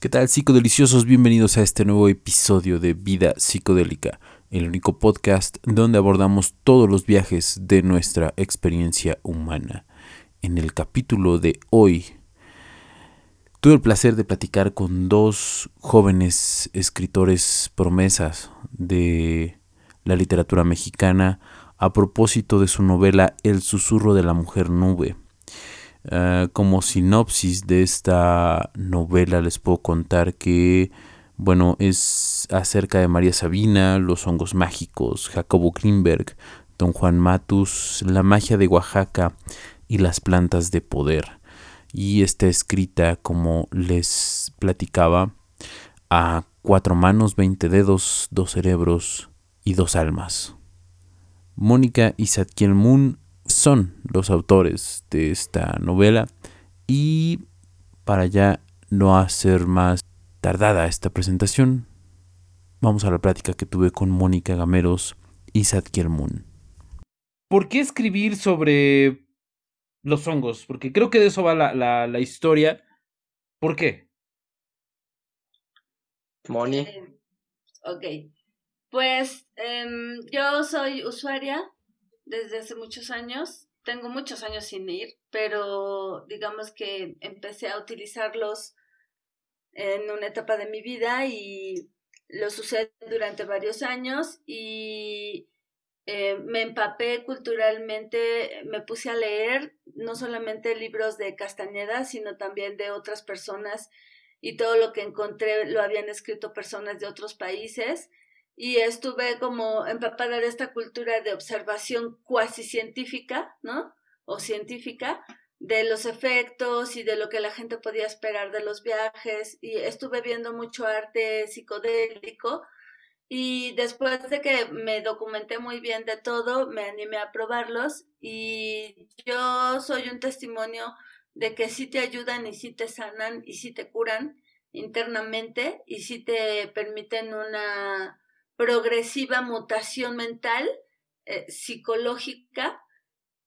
¿Qué tal psicodeliciosos? Bienvenidos a este nuevo episodio de Vida Psicodélica, el único podcast donde abordamos todos los viajes de nuestra experiencia humana. En el capítulo de hoy tuve el placer de platicar con dos jóvenes escritores promesas de la literatura mexicana a propósito de su novela El susurro de la mujer nube eh, como sinopsis de esta novela les puedo contar que, bueno, es acerca de María Sabina, los hongos mágicos, Jacobo Greenberg, Don Juan Matus, la magia de Oaxaca y las plantas de poder. Y está escrita, como les platicaba, a cuatro manos, veinte dedos, dos cerebros y dos almas. Mónica y Satkiel Moon son los autores de esta novela y para ya no hacer más tardada esta presentación, vamos a la plática que tuve con Mónica Gameros y Sadkiel Moon. ¿Por qué escribir sobre los hongos? Porque creo que de eso va la, la, historia. ¿Por qué? Moni. ok. Pues em, yo soy usuaria desde hace muchos años. Tengo muchos años sin ir, pero digamos que empecé a utilizarlos en una etapa de mi vida y los usé durante varios años y eh, me empapé culturalmente, me puse a leer no solamente libros de Castañeda, sino también de otras personas y todo lo que encontré lo habían escrito personas de otros países y estuve como empapada de esta cultura de observación cuasi científica, ¿no? O científica de los efectos y de lo que la gente podía esperar de los viajes y estuve viendo mucho arte psicodélico y después de que me documenté muy bien de todo, me animé a probarlos y yo soy un testimonio de que sí te ayudan y sí te sanan y sí te curan internamente y sí te permiten una progresiva mutación mental, eh, psicológica,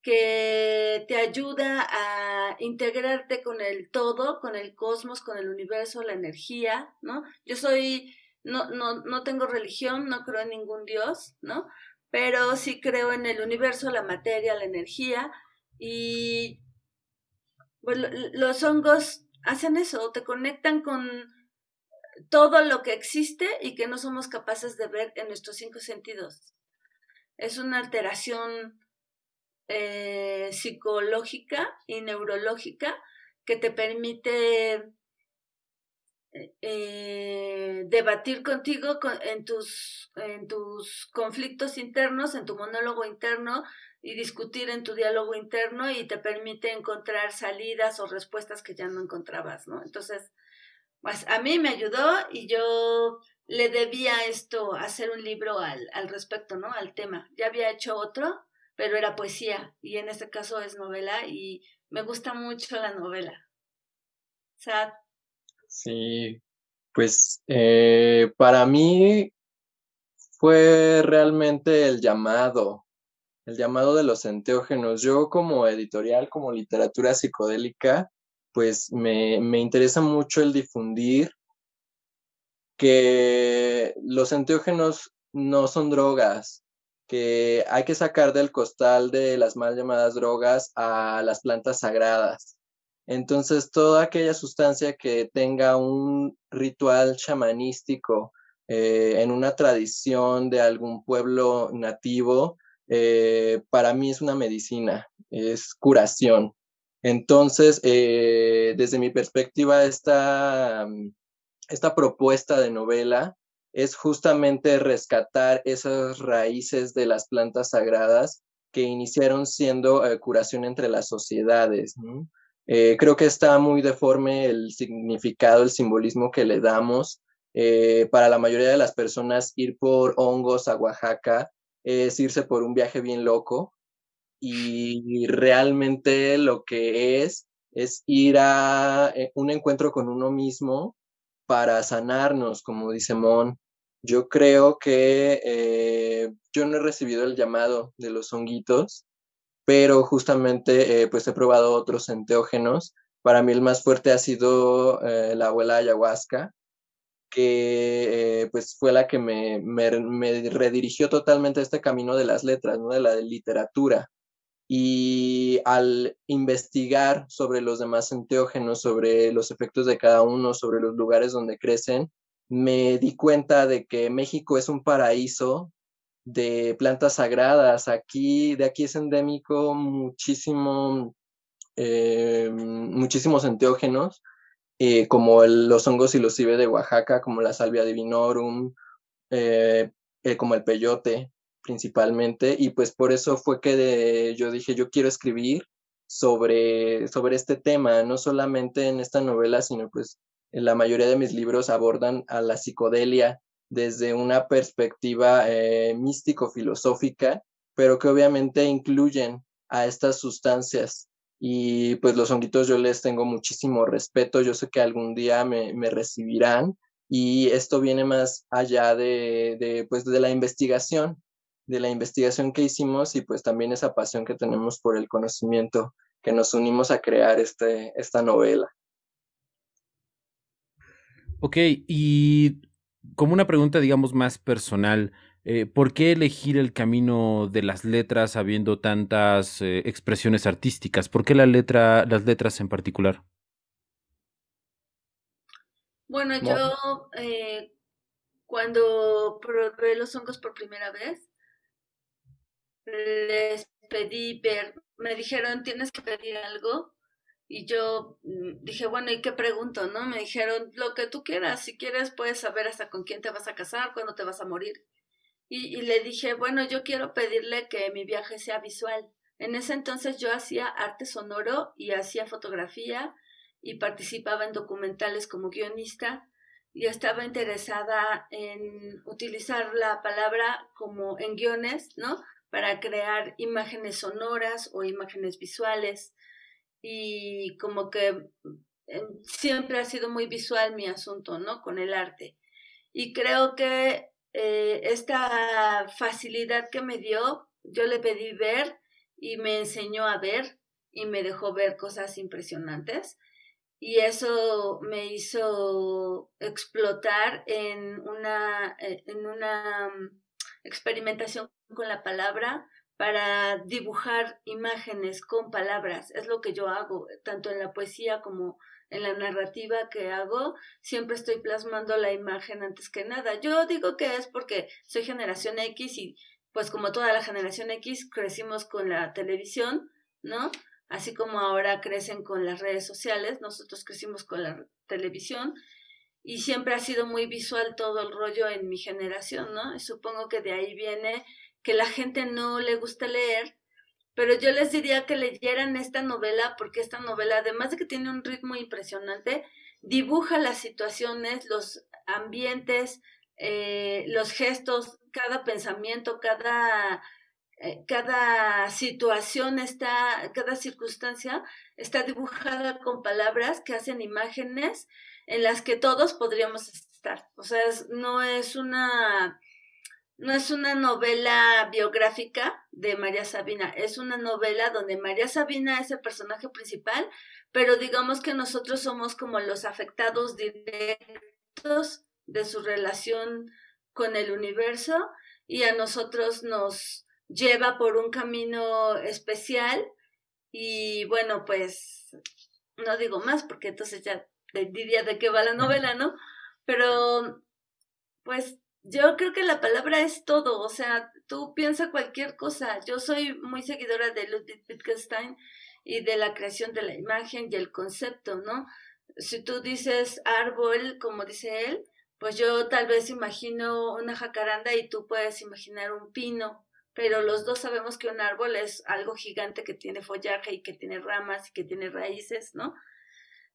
que te ayuda a integrarte con el todo, con el cosmos, con el universo, la energía, ¿no? Yo soy, no, no, no tengo religión, no creo en ningún Dios, ¿no? Pero sí creo en el universo, la materia, la energía, y los hongos hacen eso, te conectan con todo lo que existe y que no somos capaces de ver en nuestros cinco sentidos. Es una alteración eh, psicológica y neurológica que te permite eh, debatir contigo en, tus, en tus conflictos internos, en tu monólogo interno y discutir en tu diálogo interno y te permite encontrar salidas o respuestas que ya no encontrabas, ¿no? Entonces, pues a mí me ayudó y yo le debía esto, hacer un libro al, al respecto, ¿no? Al tema. Ya había hecho otro, pero era poesía y en este caso es novela y me gusta mucho la novela. Sad. Sí, pues eh, para mí fue realmente el llamado, el llamado de los enteógenos. Yo como editorial, como literatura psicodélica, pues me, interesa mucho el difundir que los enteógenos no son drogas, que hay que sacar del costal de las mal llamadas drogas a las plantas sagradas. Entonces, toda aquella sustancia que tenga un ritual chamanístico eh, en una tradición de algún pueblo nativo, eh, para mí es una medicina, es curación. Entonces, eh, desde mi perspectiva, esta, mm, esta propuesta de novela es justamente rescatar esas raíces de las plantas sagradas que iniciaron siendo eh, curación entre las sociedades. Eh, creo que está muy deforme el significado, el simbolismo que le damos. para la mayoría de las personas, ir por hongos a Oaxaca es irse por un viaje bien loco, y realmente lo que es es ir a eh, un encuentro con uno mismo para sanarnos, como dice Mon. Yo creo que eh, yo no he recibido el llamado de los honguitos, pero justamente eh, pues he probado otros enteógenos Para mí el más fuerte ha sido la abuela ayahuasca, que pues fue la que me, me, redirigió totalmente a este camino de las letras, ¿no? de la literatura. Y al investigar sobre los demás enteógenos, sobre los efectos de cada uno, sobre los lugares donde crecen, me di cuenta de que México es un paraíso de plantas sagradas. Aquí, de aquí es endémico muchísimo, eh, muchísimos enteógenos, eh, como los hongos psilocibe de Oaxaca, como la salvia divinorum, eh, como el peyote principalmente. Y pues por eso fue que yo dije, yo quiero escribir sobre, sobre este tema, no solamente en esta novela, sino pues en la mayoría de mis libros abordan a la psicodelia desde una perspectiva eh, místico-filosófica, pero que obviamente incluyen a estas sustancias. Y pues los honguitos yo les tengo muchísimo respeto, yo sé que algún día me, recibirán y esto viene más allá de, de, pues, de la investigación, de la investigación que hicimos y pues también esa pasión que tenemos por el conocimiento que nos unimos a crear este, esta novela. Ok, y como una pregunta, digamos, más personal, eh, ¿por qué elegir el camino de las letras habiendo tantas eh, expresiones artísticas? ¿Por qué la letra, las letras en particular? Bueno, yo eh, cuando probé los hongos por primera vez, les pedí ver, me dijeron, tienes que pedir algo y yo mm, dije, bueno, ¿y qué pregunto? ¿No? Me dijeron, lo que tú quieras, si quieres puedes saber hasta con quién te vas a casar, cuándo te vas a morir. Y, y le dije, bueno, yo quiero pedirle que mi viaje sea visual. En ese entonces yo hacía arte sonoro y hacía fotografía y participaba en documentales como guionista y estaba interesada en utilizar la palabra como en guiones, ¿no? Para crear imágenes sonoras o imágenes visuales y como que em, siempre ha sido muy visual mi asunto, ¿no? Con el arte. Y creo que eh, esta facilidad que me dio, yo le pedí ver y me enseñó a ver y me dejó ver cosas impresionantes. Y eso me hizo explotar en una, eh, en una mm, experimentación con la palabra, para dibujar imágenes con palabras. Es lo que yo hago, tanto en la poesía como en la narrativa que hago, siempre estoy plasmando la imagen antes que nada. Yo digo que es porque soy generación X y pues como toda la generación X crecimos con la televisión, ¿no? Así como ahora crecen con las redes sociales, nosotros crecimos con la televisión y siempre ha sido muy visual todo el rollo en mi generación, ¿no? Y supongo que de ahí viene que la gente no le gusta leer, pero yo les diría que leyeran esta novela porque esta novela, además de que tiene un ritmo impresionante, dibuja las situaciones, los ambientes, eh, los gestos, cada pensamiento, cada, eh, cada situación está, cada circunstancia está dibujada con palabras que hacen imágenes en las que todos podríamos estar. O sea, no es una no es una novela biográfica de María Sabina, es una novela donde María Sabina es el personaje principal, pero digamos que nosotros somos como los afectados directos de su relación con el universo y a nosotros nos lleva por un camino especial y bueno, pues no digo más porque entonces ya diría de qué va la novela, ¿no? Pero pues yo creo que la palabra es todo, o sea, tú piensa cualquier cosa. Yo soy muy seguidora de Ludwig Wittgenstein y de la creación de la imagen y el concepto, ¿no? Si tú dices árbol, como dice él, pues yo tal vez imagino una jacaranda y tú puedes imaginar un pino, pero los dos sabemos que un árbol es algo gigante que tiene follaje y que tiene ramas y que tiene raíces, ¿no?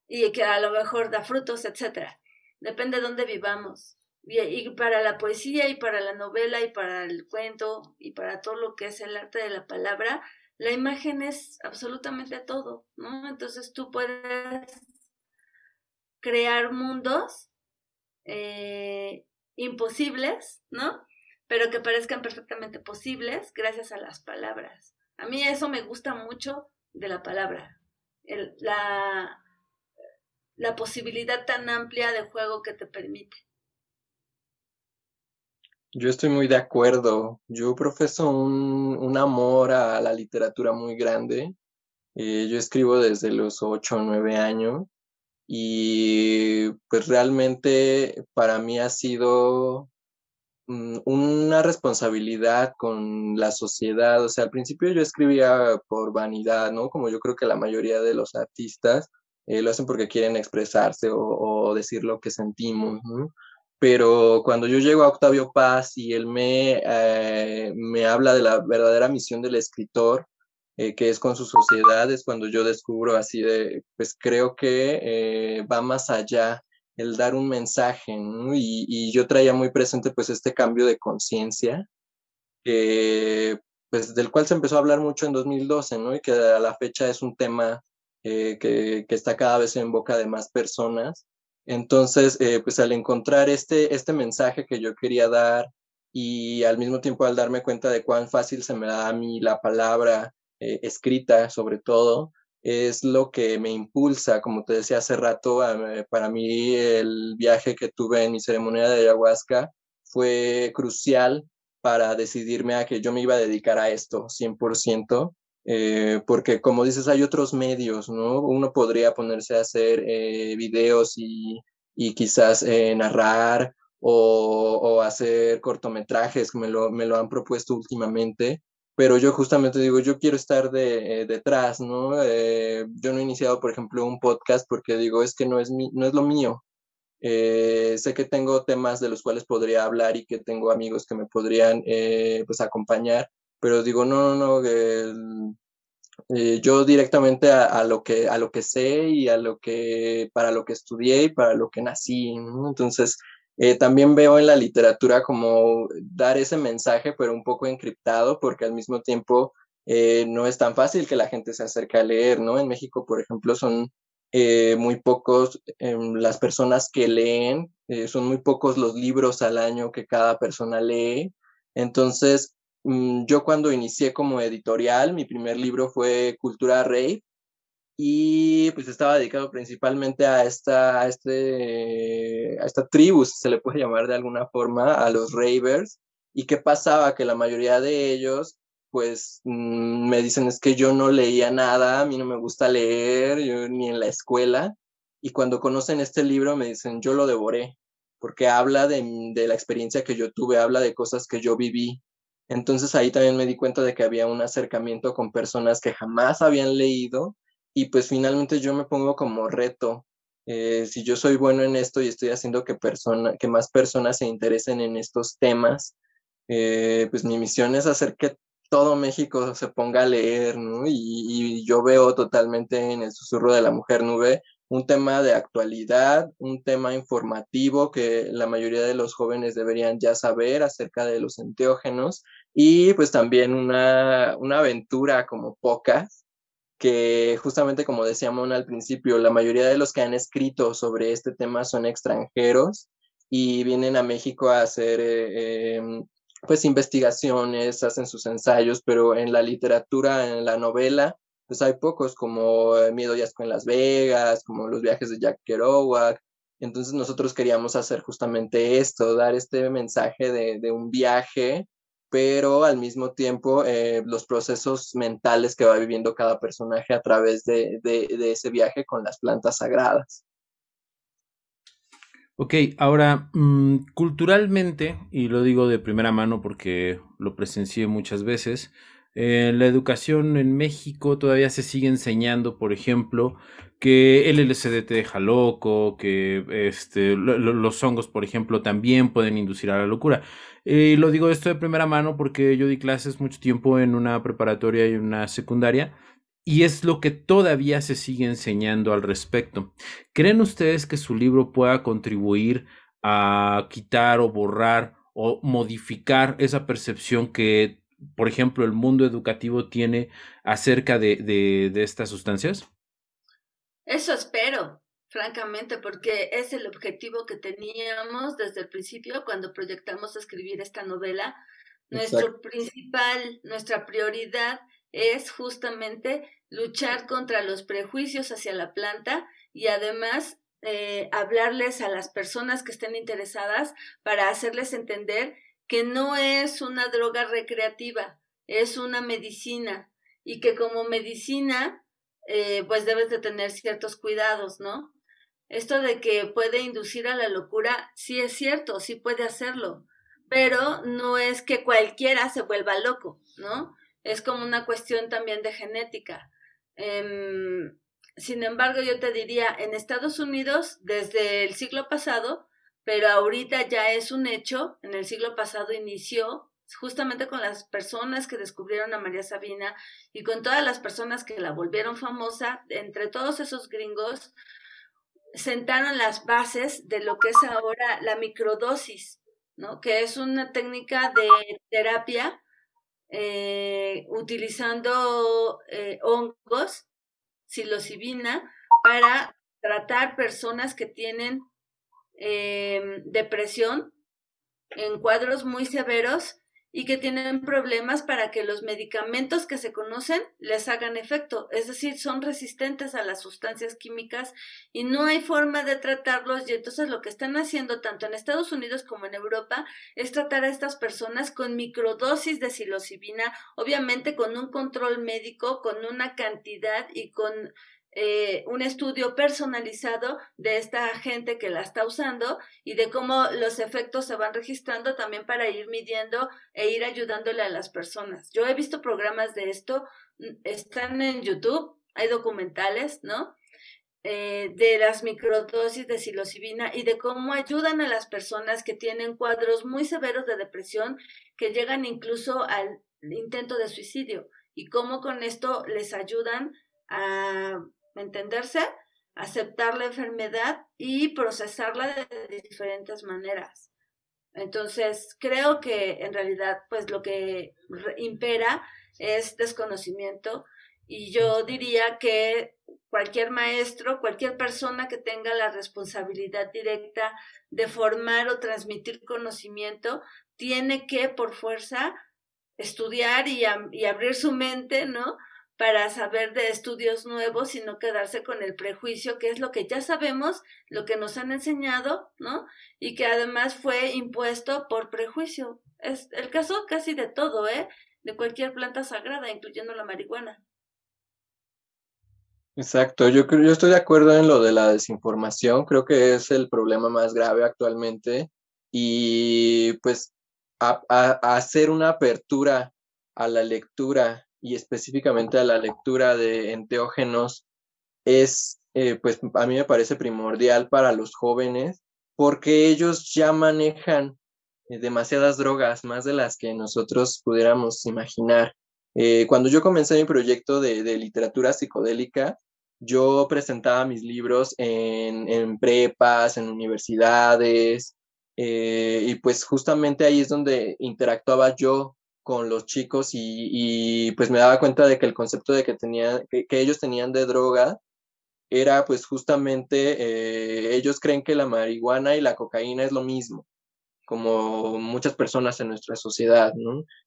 Y que a lo mejor da frutos, etcétera. Depende de dónde vivamos. Y, para la poesía y para la novela y para el cuento y para todo lo que es el arte de la palabra, la imagen es absolutamente todo, ¿no? Entonces tú puedes crear mundos eh, imposibles, ¿no? Pero que parezcan perfectamente posibles gracias a las palabras. A mí eso me gusta mucho de la palabra. El, la, la posibilidad tan amplia de juego que te permite. Yo estoy muy de acuerdo. Yo profeso un, un amor a la literatura muy grande. Eh, yo escribo desde los 8 o 9 años y pues realmente para mí ha sido mm, una responsabilidad con la sociedad. O sea, al principio yo escribía por vanidad, ¿no? Como yo creo que la mayoría de los artistas eh, lo hacen porque quieren expresarse o, decir lo que sentimos, pero cuando yo llego a Octavio Paz y él me, eh, me habla de la verdadera misión del escritor, eh, que es con su sociedad, es cuando yo descubro así de, pues creo que va más allá el dar un mensaje, y, y, yo traía muy presente pues este cambio de conciencia, pues del cual se empezó a hablar mucho en 2012, ¿no? Y que a la fecha es un tema que, que está cada vez en boca de más personas. Entonces, eh, pues al encontrar este, este mensaje que yo quería dar y al mismo tiempo al darme cuenta de cuán fácil se me da a mí la palabra eh, escrita, sobre todo, es lo que me impulsa, como te decía hace rato, para mí el viaje que tuve en mi ceremonia de ayahuasca fue crucial para decidirme a que yo me iba a dedicar a esto 100%, eh, porque como dices, hay otros medios, ¿no? Uno podría ponerse a hacer eh, videos y, y quizás eh, narrar o, o, hacer cortometrajes, me lo, me lo han propuesto últimamente, pero yo justamente digo, yo quiero estar de, detrás, ¿no? yo no he iniciado, por ejemplo, un podcast porque digo, es que no es, mi, no es lo mío. sé que tengo temas de los cuales podría hablar y que tengo amigos que me podrían pues acompañar, pero digo, no, no, no, eh, yo directamente a, lo que, a lo que sé y a lo que, para lo que estudié y para lo que nací, Entonces, eh, también veo en la literatura como dar ese mensaje, pero un poco encriptado, porque al mismo tiempo eh, no es tan fácil que la gente se acerque a leer, ¿no? En México, por ejemplo, son muy pocos em, las personas que leen, son muy pocos los libros al año que cada persona lee. Entonces, yo cuando inicié como editorial, mi primer libro fue Cultura Rey y pues estaba dedicado principalmente a esta, a este, a esta tribu, si se le puede llamar de alguna forma, a los ravers. ¿Y qué pasaba? Que la mayoría de ellos pues mm, me dicen es que yo no leía nada, a mí no me gusta leer, yo ni en la escuela. Y cuando conocen este libro me dicen, yo lo devoré, porque habla de, de la experiencia que yo tuve, habla de cosas que yo viví, entonces ahí también me di cuenta de que había un acercamiento con personas que jamás habían leído y pues finalmente yo me pongo como reto. Eh, si yo soy bueno en esto y estoy haciendo que, persona, que más personas se interesen en estos temas, eh, pues mi misión es hacer que todo México se ponga a leer, y, yo veo totalmente en el susurro de la mujer nube un tema de actualidad, un tema informativo que la mayoría de los jóvenes deberían ya saber acerca de los enteógenos y pues también una, una aventura como pocas que justamente como decía al principio, la mayoría de los que han escrito sobre este tema son extranjeros y vienen a México a hacer eh, em, pues investigaciones, hacen sus ensayos, pero en la literatura, en la novela, pues hay pocos como eh, Miedo y Asco en Las Vegas, como los viajes de Jack Kerouac. Entonces nosotros queríamos hacer justamente esto, dar este mensaje de, un viaje, pero al mismo tiempo eh, los procesos mentales que va viviendo cada personaje a través de, ese viaje con las plantas sagradas. Ok, ahora, mm, culturalmente, y lo digo de primera mano porque lo presencié muchas veces, en la educación en México todavía se sigue enseñando, por ejemplo, que el LSD te deja loco, que este, los hongos, por ejemplo, también pueden inducir a la locura. Y lo digo esto de primera mano porque yo di clases mucho tiempo en una preparatoria y una secundaria y es lo que todavía se sigue enseñando al respecto. ¿Creen ustedes que su libro pueda contribuir a quitar o borrar o modificar esa percepción que por ejemplo, el mundo educativo tiene acerca de, de, estas sustancias? Eso espero, francamente, porque es el objetivo que teníamos desde el principio cuando proyectamos escribir esta novela. Nuestro principal, nuestra prioridad es justamente luchar contra los prejuicios hacia la planta y además eh, hablarles a las personas que estén interesadas para hacerles entender que no es una droga recreativa, es una medicina y que como medicina eh, pues debes de tener ciertos cuidados, ¿no? Esto de que puede inducir a la locura, sí es cierto, sí puede hacerlo, pero no es que cualquiera se vuelva loco, ¿no? Es como una cuestión también de genética. Em, sin embargo, yo te diría, en Estados Unidos, desde el siglo pasado, pero ahorita ya es un hecho, en el siglo pasado inició justamente con las personas que descubrieron a María Sabina y con todas las personas que la volvieron famosa, entre todos esos gringos, sentaron las bases de lo que es ahora la microdosis, ¿no? Que es una técnica de terapia eh, utilizando eh, hongos, psilocibina, para tratar personas que tienen eh, depresión en cuadros muy severos y que tienen problemas para que los medicamentos que se conocen les hagan efecto, es decir, son resistentes a las sustancias químicas y no hay forma de tratarlos. Y entonces lo que están haciendo tanto en Estados Unidos como en Europa es tratar a estas personas con microdosis de psilocibina, obviamente con un control médico, con una cantidad y con eh, un estudio personalizado de esta gente que la está usando y de cómo los efectos se van registrando también para ir midiendo e ir ayudándole a las personas. Yo he visto programas de esto, mm, están en YouTube, hay documentales, ¿no? Eh, de las microdosis de psilocibina y de cómo ayudan a las personas que tienen cuadros muy severos de depresión que llegan incluso al intento de suicidio y cómo con esto les ayudan a entenderse, aceptar la enfermedad y procesarla de diferentes maneras. Entonces, creo que en realidad, pues lo que impera es desconocimiento y yo diría que cualquier maestro, cualquier persona que tenga la responsabilidad directa de formar o transmitir conocimiento, tiene que por fuerza estudiar y, y abrir su mente, ¿no? Para saber de estudios nuevos y no quedarse con el prejuicio, que es lo que ya sabemos, lo que nos han enseñado, ¿no? Y que además fue impuesto por prejuicio. Es el caso casi de todo, ¿eh? De cualquier planta sagrada, incluyendo la marihuana. Exacto, yo, yo estoy de acuerdo en lo de la desinformación, creo que es el problema más grave actualmente y pues a hacer una apertura a la lectura y específicamente a la lectura de enteógenos es, eh, pues a mí me parece primordial para los jóvenes porque ellos ya manejan eh, demasiadas drogas, más de las que nosotros pudiéramos imaginar. Eh, cuando yo comencé mi proyecto de, literatura psicodélica, yo presentaba mis libros en, en prepas, en universidades, y pues justamente ahí es donde interactuaba yo con los chicos y, pues me daba cuenta de que el concepto de que, tenía, que, ellos tenían de droga era pues justamente eh, ellos creen que la marihuana y la cocaína es lo mismo, como muchas personas en nuestra sociedad.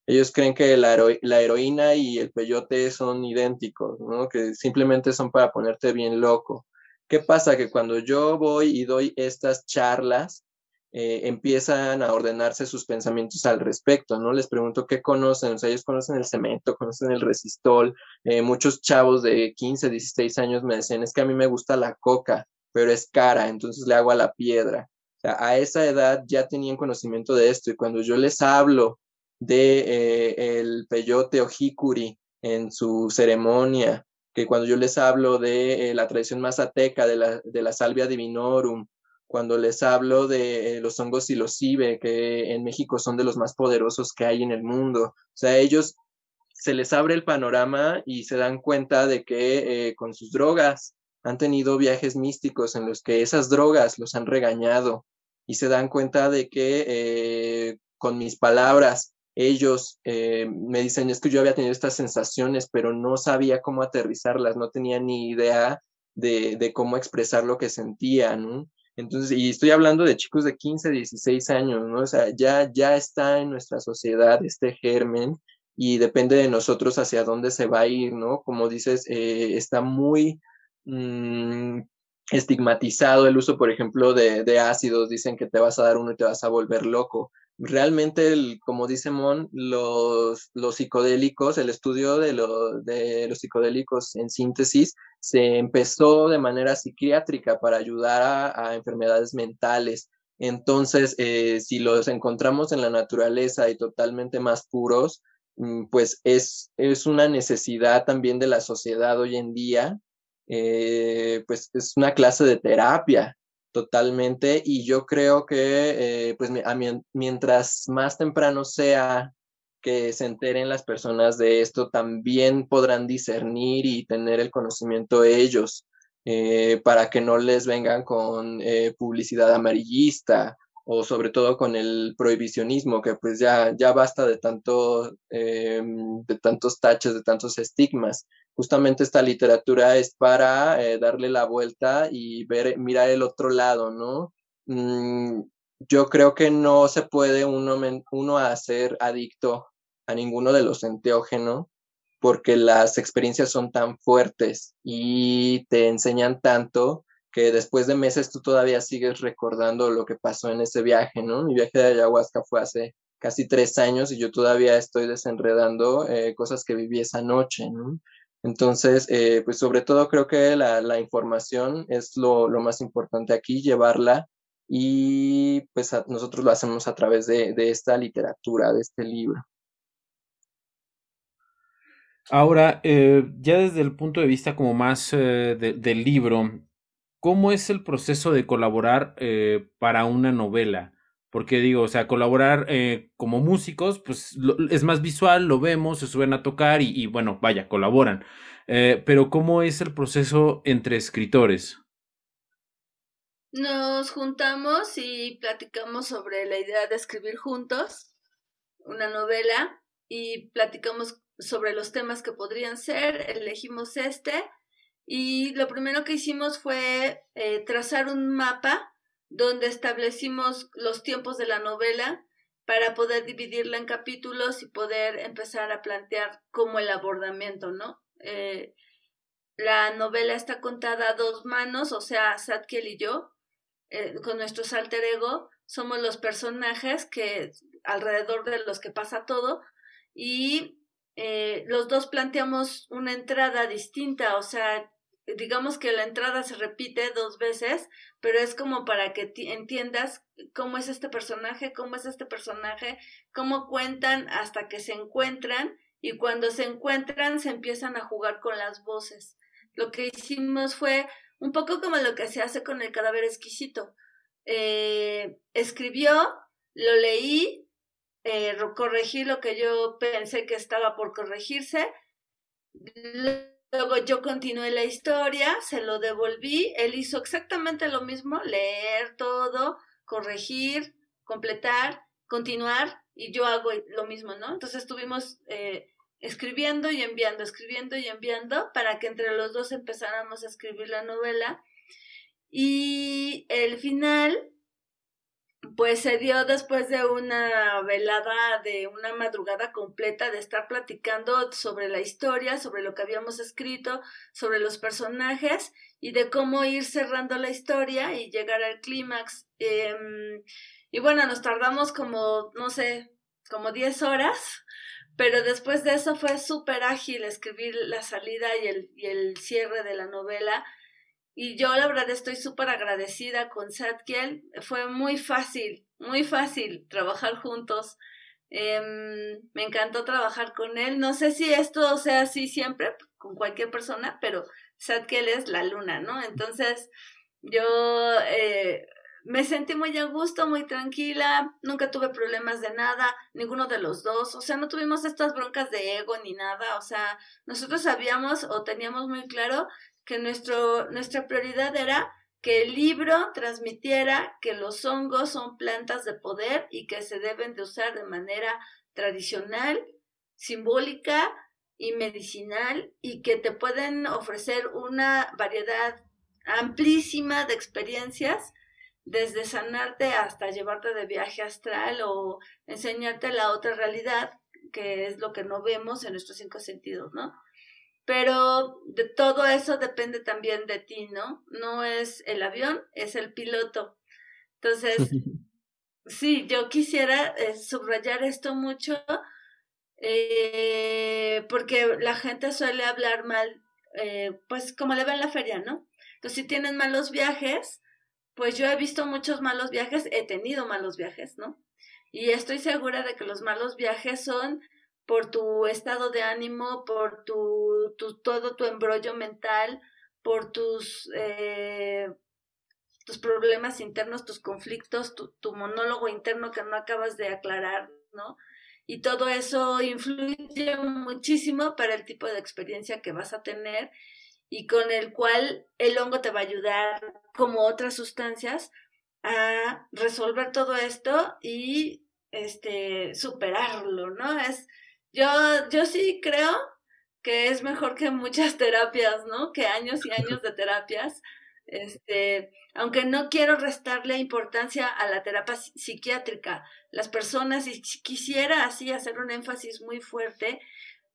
Ellos creen que la, la heroína y el peyote son idénticos. Que simplemente son para ponerte bien loco. ¿Qué pasa? Que cuando yo voy y doy estas charlas, eh, empiezan a ordenarse sus pensamientos al respecto, ¿no? Les pregunto qué conocen, o sea, ellos conocen el cemento, conocen el resistol, eh, muchos chavos de 15, 16 años me decían, es que a mí me gusta la coca, pero es cara, entonces le hago a la piedra. O sea, a esa edad ya tenían conocimiento de esto y cuando yo les hablo de eh, el peyote o jicuri en su ceremonia, que cuando yo les hablo de la tradición mazateca, de la, de la salvia divinorum, cuando les hablo de eh, los hongos psilocibe, que en México son de los más poderosos que hay en el mundo. O sea, ellos se les abre el panorama y se dan cuenta de que eh, con sus drogas han tenido viajes místicos en los que esas drogas los han regañado y se dan cuenta de que eh, con mis palabras ellos me dicen es que yo había tenido estas sensaciones pero no sabía cómo aterrizarlas, no tenía ni idea de, de cómo expresar lo que sentían. ¿no? Entonces, y estoy hablando de chicos de 15, 16 años, ¿no? O sea, ya, ya está en nuestra sociedad este germen y depende de nosotros hacia dónde se va a ir, ¿no? Como dices, eh, está muy, mm, estigmatizado el uso, por ejemplo, de, ácidos, dicen que te vas a dar uno y te vas a volver loco. Realmente, como dice Mon, los, los psicodélicos, el estudio de, de los psicodélicos en síntesis, se empezó de manera psiquiátrica para ayudar a, enfermedades mentales. Entonces, eh, si los encontramos en la naturaleza y totalmente más puros, mm, pues es, es una necesidad también de la sociedad hoy en día eh, pues es una clase de terapia totalmente y yo creo que eh, pues mientras más temprano sea que se enteren las personas de esto, también podrán discernir y tener el conocimiento ellos eh, para que no les vengan con publicidad amarillista o sobre todo con el prohibicionismo, que pues ya, ya basta de, tanto, em, de tantos taches, de tantos estigmas justamente esta literatura es para eh, darle la vuelta y ver, mirar el otro lado, ¿no? Mm, yo creo que no se puede uno, uno hacer adicto a ninguno de los enteógenos porque las experiencias son tan fuertes y te enseñan tanto que después de meses tú todavía sigues recordando lo que pasó en ese viaje, ¿no? Mi viaje de ayahuasca fue hace casi tres años y yo todavía estoy desenredando eh, cosas que viví esa noche, ¿no? Entonces, eh, pues sobre todo creo que la, información es lo, más importante aquí, llevarla y pues nosotros lo hacemos a través de, esta literatura, de este libro. Ahora, eh, ya desde el punto de vista como más eh, del libro, ¿cómo es el proceso de colaborar para una novela? Porque digo, o sea, colaborar eh, como músicos, pues es más visual, lo vemos, se suben a tocar y, bueno, vaya, colaboran. Eh, pero ¿cómo es el proceso entre escritores? Nos juntamos y platicamos sobre la idea de escribir juntos una novela y platicamos sobre los temas que podrían ser, elegimos este y lo primero que hicimos fue eh, trazar un mapa donde establecimos los tiempos de la novela para poder dividirla en capítulos y poder empezar a plantear como el abordamiento, ¿no? Eh, la novela está contada a dos manos, o sea, Sadkiel y yo, eh, con nuestro alter ego, somos los personajes que alrededor de los que pasa todo y eh, los dos planteamos una entrada distinta, o sea, digamos que la entrada se repite dos veces, pero es como para que entiendas cómo es este personaje, cómo es este personaje, cómo cuentan hasta que se encuentran y cuando se encuentran se empiezan a jugar con las voces. Lo que hicimos fue un poco como lo que se hace con el cadáver exquisito. Eh, escribió, lo leí, eh, corregí lo que yo pensé que estaba por corregirse, Luego yo continué la historia, se lo devolví, él hizo exactamente lo mismo, leer todo, corregir, completar, continuar, y yo hago lo mismo, ¿no? Entonces estuvimos eh, escribiendo y enviando, escribiendo y enviando para que entre los dos empezáramos a escribir la novela. Y el final pues se dio después de una velada, de una madrugada completa de estar platicando sobre la historia, sobre lo que habíamos escrito, sobre los personajes y de cómo ir cerrando la historia y llegar al clímax. Em, y bueno, nos tardamos como, no sé, como 10 horas, pero después de eso fue súper ágil escribir la salida y el, y el cierre de la novela y yo la verdad estoy súper agradecida con Satkiel. Fue muy fácil, muy fácil trabajar juntos. Em, me encantó trabajar con él. No sé si esto sea así siempre con cualquier persona, pero Satkiel es la luna, ¿no? Entonces yo eh, me sentí muy a gusto, muy tranquila, nunca tuve problemas de nada, ninguno de los dos, o sea, no tuvimos estas broncas de ego ni nada, o sea, nosotros sabíamos o teníamos muy claro que nuestro, nuestra prioridad era que el libro transmitiera que los hongos son plantas de poder y que se deben de usar de manera tradicional, simbólica y medicinal y que te pueden ofrecer una variedad amplísima de experiencias desde sanarte hasta llevarte de viaje astral o enseñarte la otra realidad que es lo que no vemos en nuestros cinco sentidos, ¿no? Pero de todo eso depende también de ti, ¿no? No es el avión, es el piloto. Entonces, sí, yo quisiera eh, subrayar esto mucho eh, porque la gente suele hablar mal, eh, pues como le va en la feria, ¿no? Entonces, si tienen malos viajes, pues yo he visto muchos malos viajes, he tenido malos viajes, ¿no? Y estoy segura de que los malos viajes son por tu estado de ánimo, por tu, todo tu embrollo mental, por tus, eh, tus problemas internos, tus conflictos, tu, tu monólogo interno que no acabas de aclarar, ¿no? Y todo eso influye muchísimo para el tipo de experiencia que vas a tener y con el cual el hongo te va a ayudar, como otras sustancias, a resolver todo esto y este superarlo, ¿no? Es yo yo sí creo que es mejor que muchas terapias, ¿no? Que años y años de terapias. Este, aunque no quiero restarle importancia a la terapia psiquiátrica, las personas, y quisiera así hacer un énfasis muy fuerte,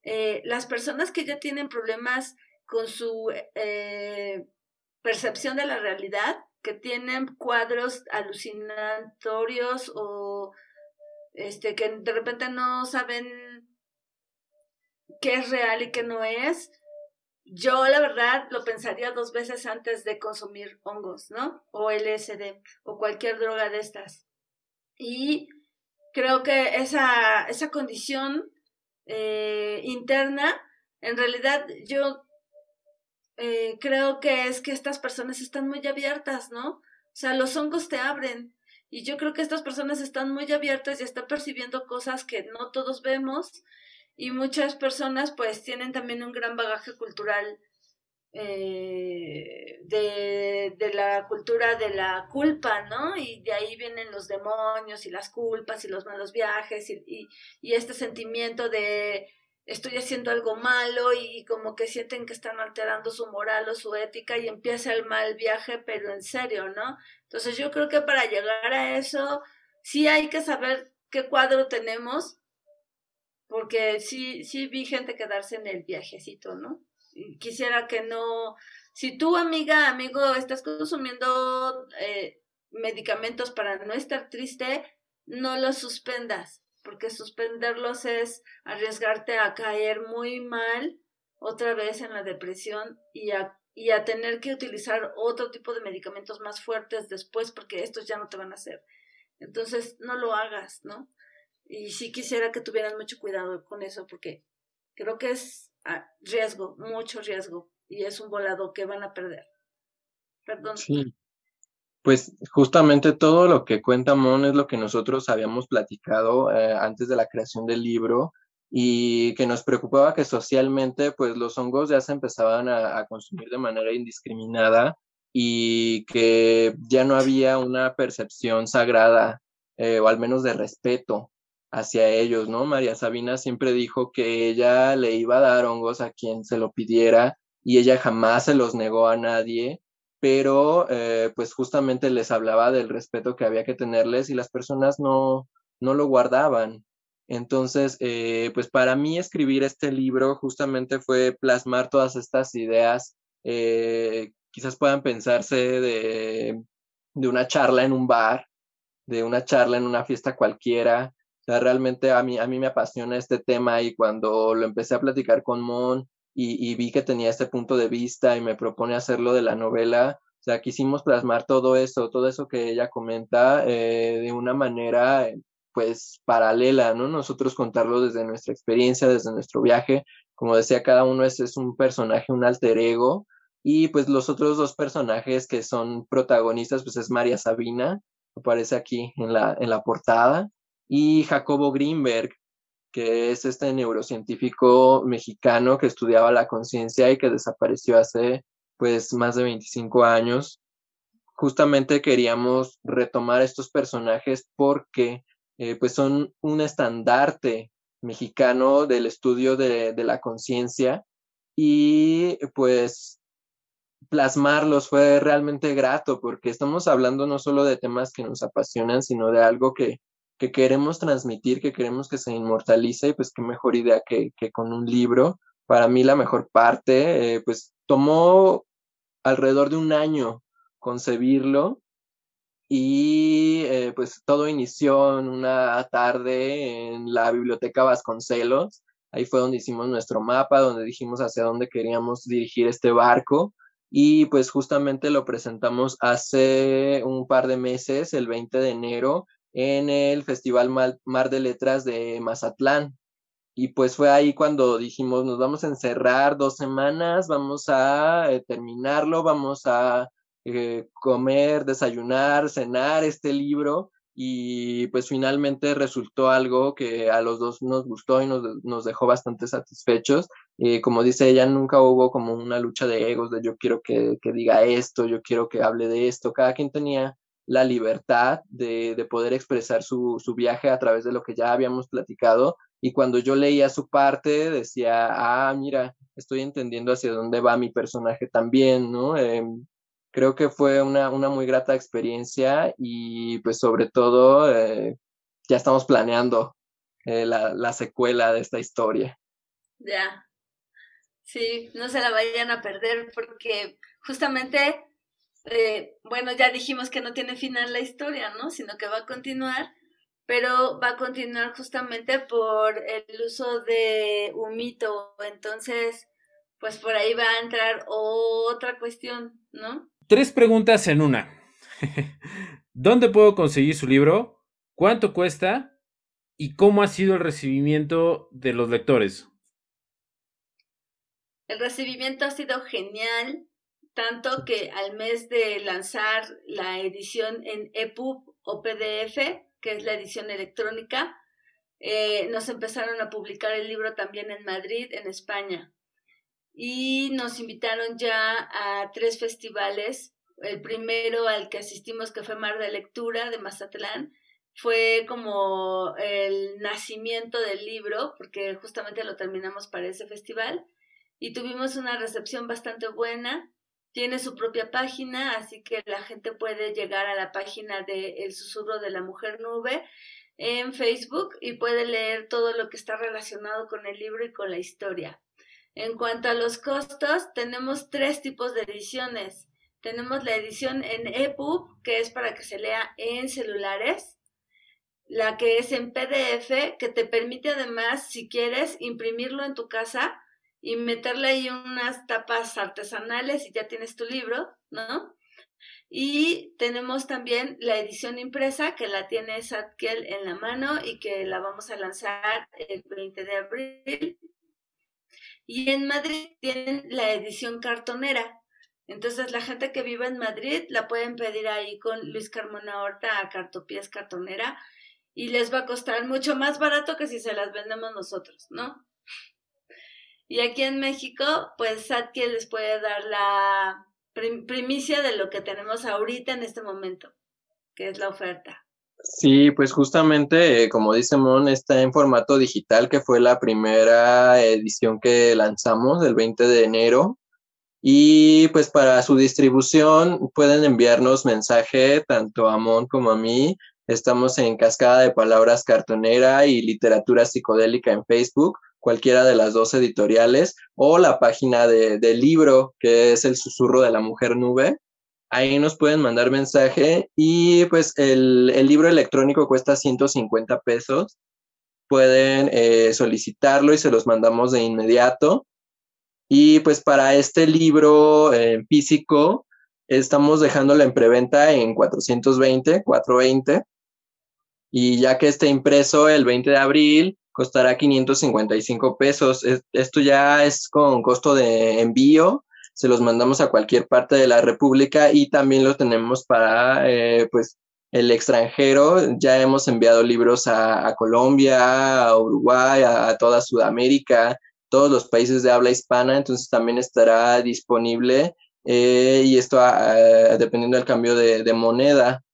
eh, las personas que ya tienen problemas con su eh, percepción de la realidad, que tienen cuadros alucinatorios o este, que de repente no saben qué es real y qué no es, yo la verdad lo pensaría dos veces antes de consumir hongos, ¿no? O LSD o cualquier droga de estas. Y creo que esa, esa condición eh, interna, en realidad yo eh, creo que es que estas personas están muy abiertas, ¿no? O sea, los hongos te abren. Y yo creo que estas personas están muy abiertas y están percibiendo cosas que no todos vemos. Y muchas personas pues tienen también un gran bagaje cultural eh, de, de, la cultura de la culpa, ¿no? Y de ahí vienen los demonios y las culpas y los malos viajes y, y, y este sentimiento de estoy haciendo algo malo y como que sienten que están alterando su moral o su ética y empieza el mal viaje, pero en serio, ¿no? Entonces yo creo que para llegar a eso sí hay que saber qué cuadro tenemos, porque sí, sí vi gente quedarse en el viajecito, ¿no? quisiera que no, si tú amiga, amigo, estás consumiendo eh, medicamentos para no estar triste, no los suspendas porque suspenderlos es arriesgarte a caer muy mal otra vez en la depresión y a, y a tener que utilizar otro tipo de medicamentos más fuertes después porque estos ya no te van a hacer. Entonces, no lo hagas, ¿no? Y sí quisiera que tuvieran mucho cuidado con eso porque creo que es ah, riesgo, mucho riesgo y es un volado que van a perder. Perdón. Sí. Pues justamente todo lo que cuenta Mon es lo que nosotros habíamos platicado eh, antes de la creación del libro y que nos preocupaba que socialmente pues los hongos ya se empezaban a, consumir de manera indiscriminada y que ya no había una percepción sagrada eh, o al menos de respeto hacia ellos, ¿no? María Sabina siempre dijo que ella le iba a dar hongos a quien se lo pidiera y ella jamás se los negó a nadie pero eh, pues justamente les hablaba del respeto que había que tenerles y las personas no, no lo guardaban. Entonces, eh, pues para mí escribir este libro justamente fue plasmar todas estas ideas, eh, quizás puedan pensarse de, de, una charla en un bar, de una charla en una fiesta cualquiera. O sea, realmente a mí, a mí me apasiona este tema y cuando lo empecé a platicar con Mon, y, vi que tenía este punto de vista y me propone hacerlo de la novela. O sea, quisimos plasmar todo eso, todo eso que ella comenta eh, de una manera, pues, paralela, ¿no? Nosotros contarlo desde nuestra experiencia, desde nuestro viaje. Como decía, cada uno es, es un personaje, un alter ego. Y pues los otros dos personajes que son protagonistas, pues es María Sabina, aparece aquí en la, en la portada, y Jacobo Greenberg, que es este neurocientífico mexicano que estudiaba la conciencia y que desapareció hace pues más de 25 años. Justamente queríamos retomar estos personajes porque eh, pues son un estandarte mexicano del estudio de, de la conciencia y pues plasmarlos fue realmente grato porque estamos hablando no solo de temas que nos apasionan, sino de algo que, que queremos transmitir, que queremos que se inmortalice, y pues qué mejor idea que, que con un libro para mí la mejor parte, eh, pues tomó alrededor de un año concebirlo y eh, pues todo inició en una tarde en la biblioteca Vasconcelos. Ahí fue donde hicimos nuestro mapa, donde dijimos hacia dónde queríamos dirigir este barco y pues justamente lo presentamos hace un par de meses, el 20 de enero, en el Festival Mar de Letras de Mazatlán. Y pues fue ahí cuando dijimos, nos vamos a encerrar dos semanas, vamos a eh, terminarlo, vamos a eh, comer, desayunar, cenar este libro y pues finalmente resultó algo que a los dos nos gustó y nos, dejó bastante satisfechos. Y como dice ella, nunca hubo como una lucha de egos de yo quiero que, que diga esto, yo quiero que hable de esto. Cada quien tenía la libertad de, de poder expresar su, su, viaje a través de lo que ya habíamos platicado. Y cuando yo leía su parte, decía, ah, mira, estoy entendiendo hacia dónde va mi personaje también, ¿no? Em, creo que fue una, una, muy grata experiencia y pues sobre todo eh, ya estamos planeando eh, la, la secuela de esta historia. Ya. Sí, no se la vayan a perder porque justamente eh, bueno, ya dijimos que no tiene final la historia, ¿no? Sino que va a continuar, pero va a continuar justamente por el uso de un mito. Entonces, pues por ahí va a entrar otra cuestión, ¿no? Tres preguntas en una. ¿Dónde puedo conseguir su libro? ¿Cuánto cuesta? ¿Y cómo ha sido el recibimiento de los lectores? El recibimiento ha sido genial tanto que al mes de lanzar la edición en EPUB o PDF, que es la edición electrónica, eh, nos empezaron a publicar el libro también en Madrid, en España. Y nos invitaron ya a tres festivales. El primero al que asistimos, que fue Mar de Lectura de Mazatlán, fue como el nacimiento del libro, porque justamente lo terminamos para ese festival. Y tuvimos una recepción bastante buena tiene su propia página, así que la gente puede llegar a la página de El Susurro de la Mujer Nube en Facebook y puede leer todo lo que está relacionado con el libro y con la historia. En cuanto a los costos, tenemos tres tipos de ediciones. Tenemos la edición en EPUB, que es para que se lea en celulares, la que es en PDF, que te permite además, si quieres, imprimirlo en tu casa y meterle ahí unas tapas artesanales y ya tienes tu libro, ¿no? Y tenemos también la edición impresa que la tiene Satkel en la mano y que la vamos a lanzar el 20 de abril. Y en Madrid tienen la edición cartonera. Entonces la gente que vive en Madrid la pueden pedir ahí con Luis Carmona Horta a Cartopies Cartonera y les va a costar mucho más barato que si se las vendemos nosotros, ¿no? Y aquí en México, pues Satke les puede dar la primicia de lo que tenemos ahorita en este momento, que es la oferta. Sí, pues justamente, eh, como dice Mon, está en formato digital, que fue la primera edición que lanzamos el 20 de enero. Y pues para su distribución pueden enviarnos mensaje tanto a Mon como a mí. Estamos en Cascada de Palabras Cartonera y Literatura Psicodélica en Facebook cualquiera de las dos editoriales o la página de, del libro que es el susurro de la mujer nube. Ahí nos pueden mandar mensaje y pues el, el libro electrónico cuesta 150 pesos. Pueden eh, solicitarlo y se los mandamos de inmediato. Y pues para este libro eh, físico estamos dejándolo en preventa en 420, 420. Y ya que esté impreso el 20 de abril, costará 555 pesos. Esto ya es con costo de envío. Se los mandamos a cualquier parte de la República y también lo tenemos para eh, pues el extranjero. Ya hemos enviado libros a, Colombia, a Uruguay, a, toda Sudamérica, todos los países de habla hispana. Entonces también estará disponible eh, y esto ah, dependiendo del cambio de moneda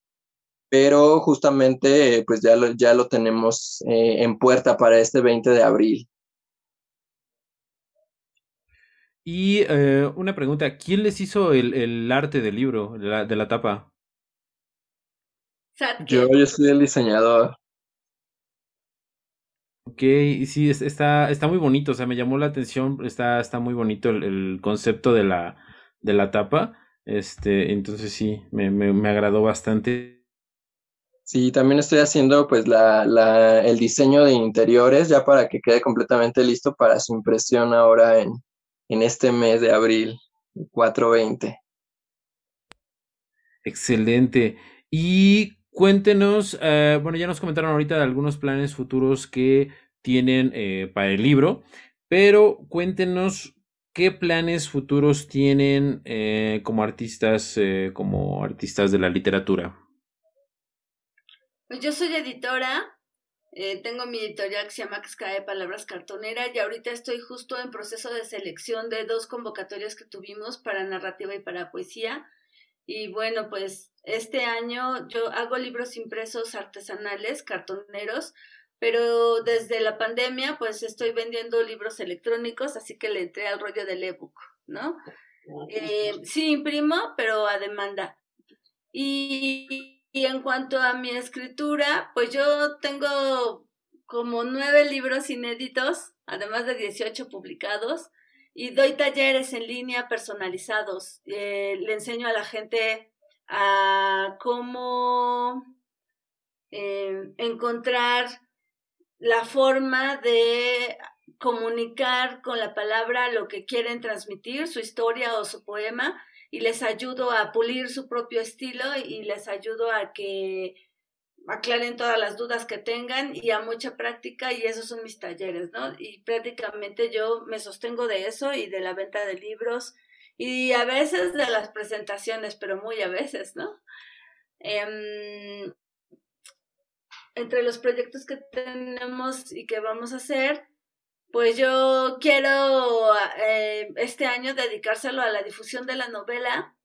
pero justamente pues ya lo, ya lo tenemos eh, en puerta para este 20 de abril. Y eh, una pregunta, ¿quién les hizo el, arte del libro, de la, de la tapa? Yo, yo soy el diseñador. Ok, sí, está, está muy bonito, o sea, me llamó la atención, está, está muy bonito el, concepto de la, de la tapa, este, entonces sí, me, me, me agradó bastante. Sí, también estoy haciendo pues la, la, el diseño de interiores ya para que quede completamente listo para su impresión ahora en, en este mes de abril, 420. Excelente. Y cuéntenos, eh, bueno, ya nos comentaron ahorita de algunos planes futuros que tienen eh, para el libro, pero cuéntenos qué planes futuros tienen eh, como artistas, como artistas de la literatura. Pues yo soy editora, tengo mi editorial que se llama de Palabras Cartonera y ahorita estoy justo en proceso de selección de dos convocatorias que tuvimos para narrativa y para poesía. Y bueno, pues este año yo hago libros impresos artesanales, cartoneros, pero desde la pandemia pues estoy vendiendo libros electrónicos, así que le entré al rollo del ebook, ¿no? Eh, sí, imprimo, pero a demanda. Y, y en cuanto a mi escritura, pues yo tengo como nueve libros inéditos, además de 18 publicados y doy talleres en línea personalizados. Eh, le enseño a la gente a cómo eh, encontrar la forma de comunicar con la palabra lo que quieren transmitir, su historia o su poema, y les ayudo a pulir su propio estilo y les ayudo a que aclaren todas las dudas que tengan y a mucha práctica y esos son mis talleres, ¿no? Y prácticamente yo me sostengo de eso y de la venta de libros y a veces de las presentaciones, pero muy a veces, ¿no? Em, entre los proyectos que tenemos y que vamos a hacer, pues yo quiero eh, este año dedicárselo a la difusión de la novela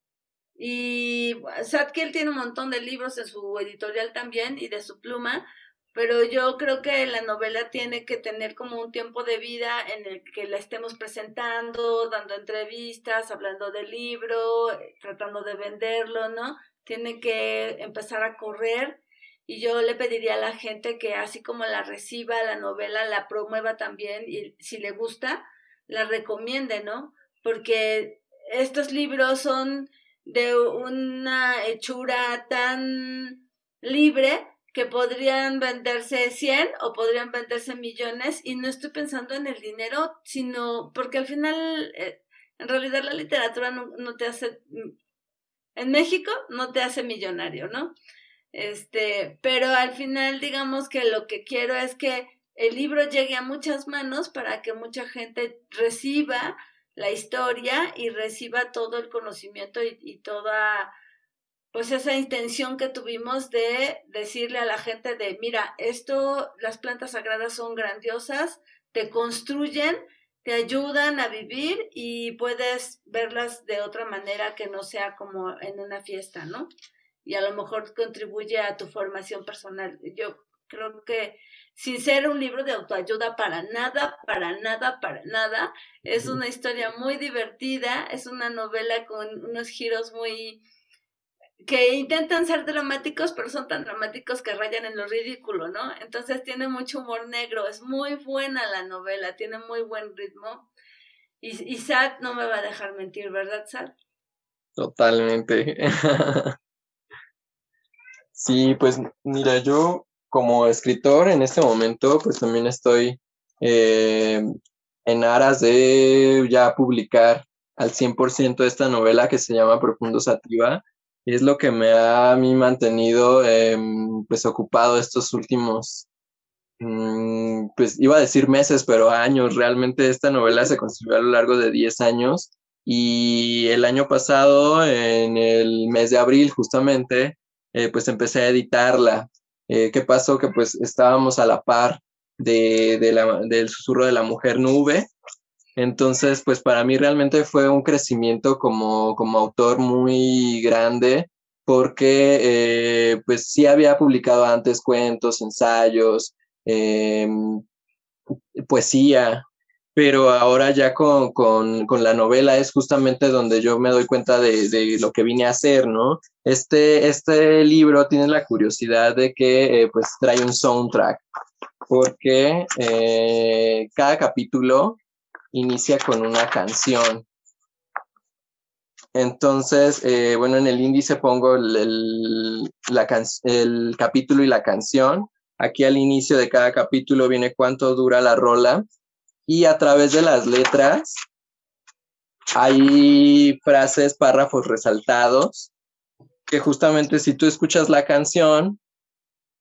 y Sadkiel tiene un montón de libros en su editorial también y de su pluma, pero yo creo que la novela tiene que tener como un tiempo de vida en el que la estemos presentando, dando entrevistas, hablando del libro, eh, tratando de venderlo, ¿no? Tiene que empezar a correr y yo le pediría a la gente que así como la reciba la novela, la promueva también y si le gusta, la recomiende, ¿no? Porque estos libros son de una hechura tan libre que podrían venderse 100 o podrían venderse millones y no estoy pensando en el dinero, sino porque al final, eh, en realidad la literatura no, no, te hace, en México no te hace millonario, ¿no? Este, pero al final digamos que lo que quiero es que el libro llegue a muchas manos para que mucha gente reciba la historia y reciba todo el conocimiento y, toda pues esa intención que tuvimos de decirle a la gente de mira, esto, las plantas sagradas son grandiosas, te construyen, te ayudan a vivir y puedes verlas de otra manera que no sea como en una fiesta, ¿no? Y a lo mejor contribuye a tu formación personal. Yo creo que sin ser un libro de autoayuda para nada, para nada, para nada. Es una historia muy divertida, es una novela con unos giros muy que intentan ser dramáticos, pero son tan dramáticos que rayan en lo ridículo, ¿no? Entonces tiene mucho humor negro, es muy buena la novela, tiene muy buen ritmo. Y, y Sad no me va a dejar mentir, ¿verdad, Sad? Totalmente. sí, pues mira, yo como escritor en este momento, pues también estoy eh, en aras de ya publicar al 100% esta novela que se llama Profundo Sativa. Es lo que me ha a mí mantenido em, pues ocupado estos últimos, mm, pues iba a decir meses, pero años. Realmente esta novela se construyó a lo largo de 10 años y el año pasado, en el mes de abril justamente, eh, pues empecé a editarla eh, ¿Qué pasó? Que pues estábamos a la par de, la, del susurro de la mujer nube. Entonces, pues para mí realmente fue un crecimiento como, como autor muy grande porque eh, pues sí había publicado antes cuentos, ensayos, poesía, pero ahora ya con, con, con, la novela es justamente donde yo me doy cuenta de, de, lo que vine a hacer, ¿no? Este, este libro tiene la curiosidad de que eh, pues trae un soundtrack porque eh, cada capítulo inicia con una canción. Entonces, eh, bueno, en el índice pongo el, el capítulo y la canción. Aquí al inicio de cada capítulo viene cuánto dura la rola y a través de las letras hay frases, párrafos resaltados, que justamente si tú escuchas la canción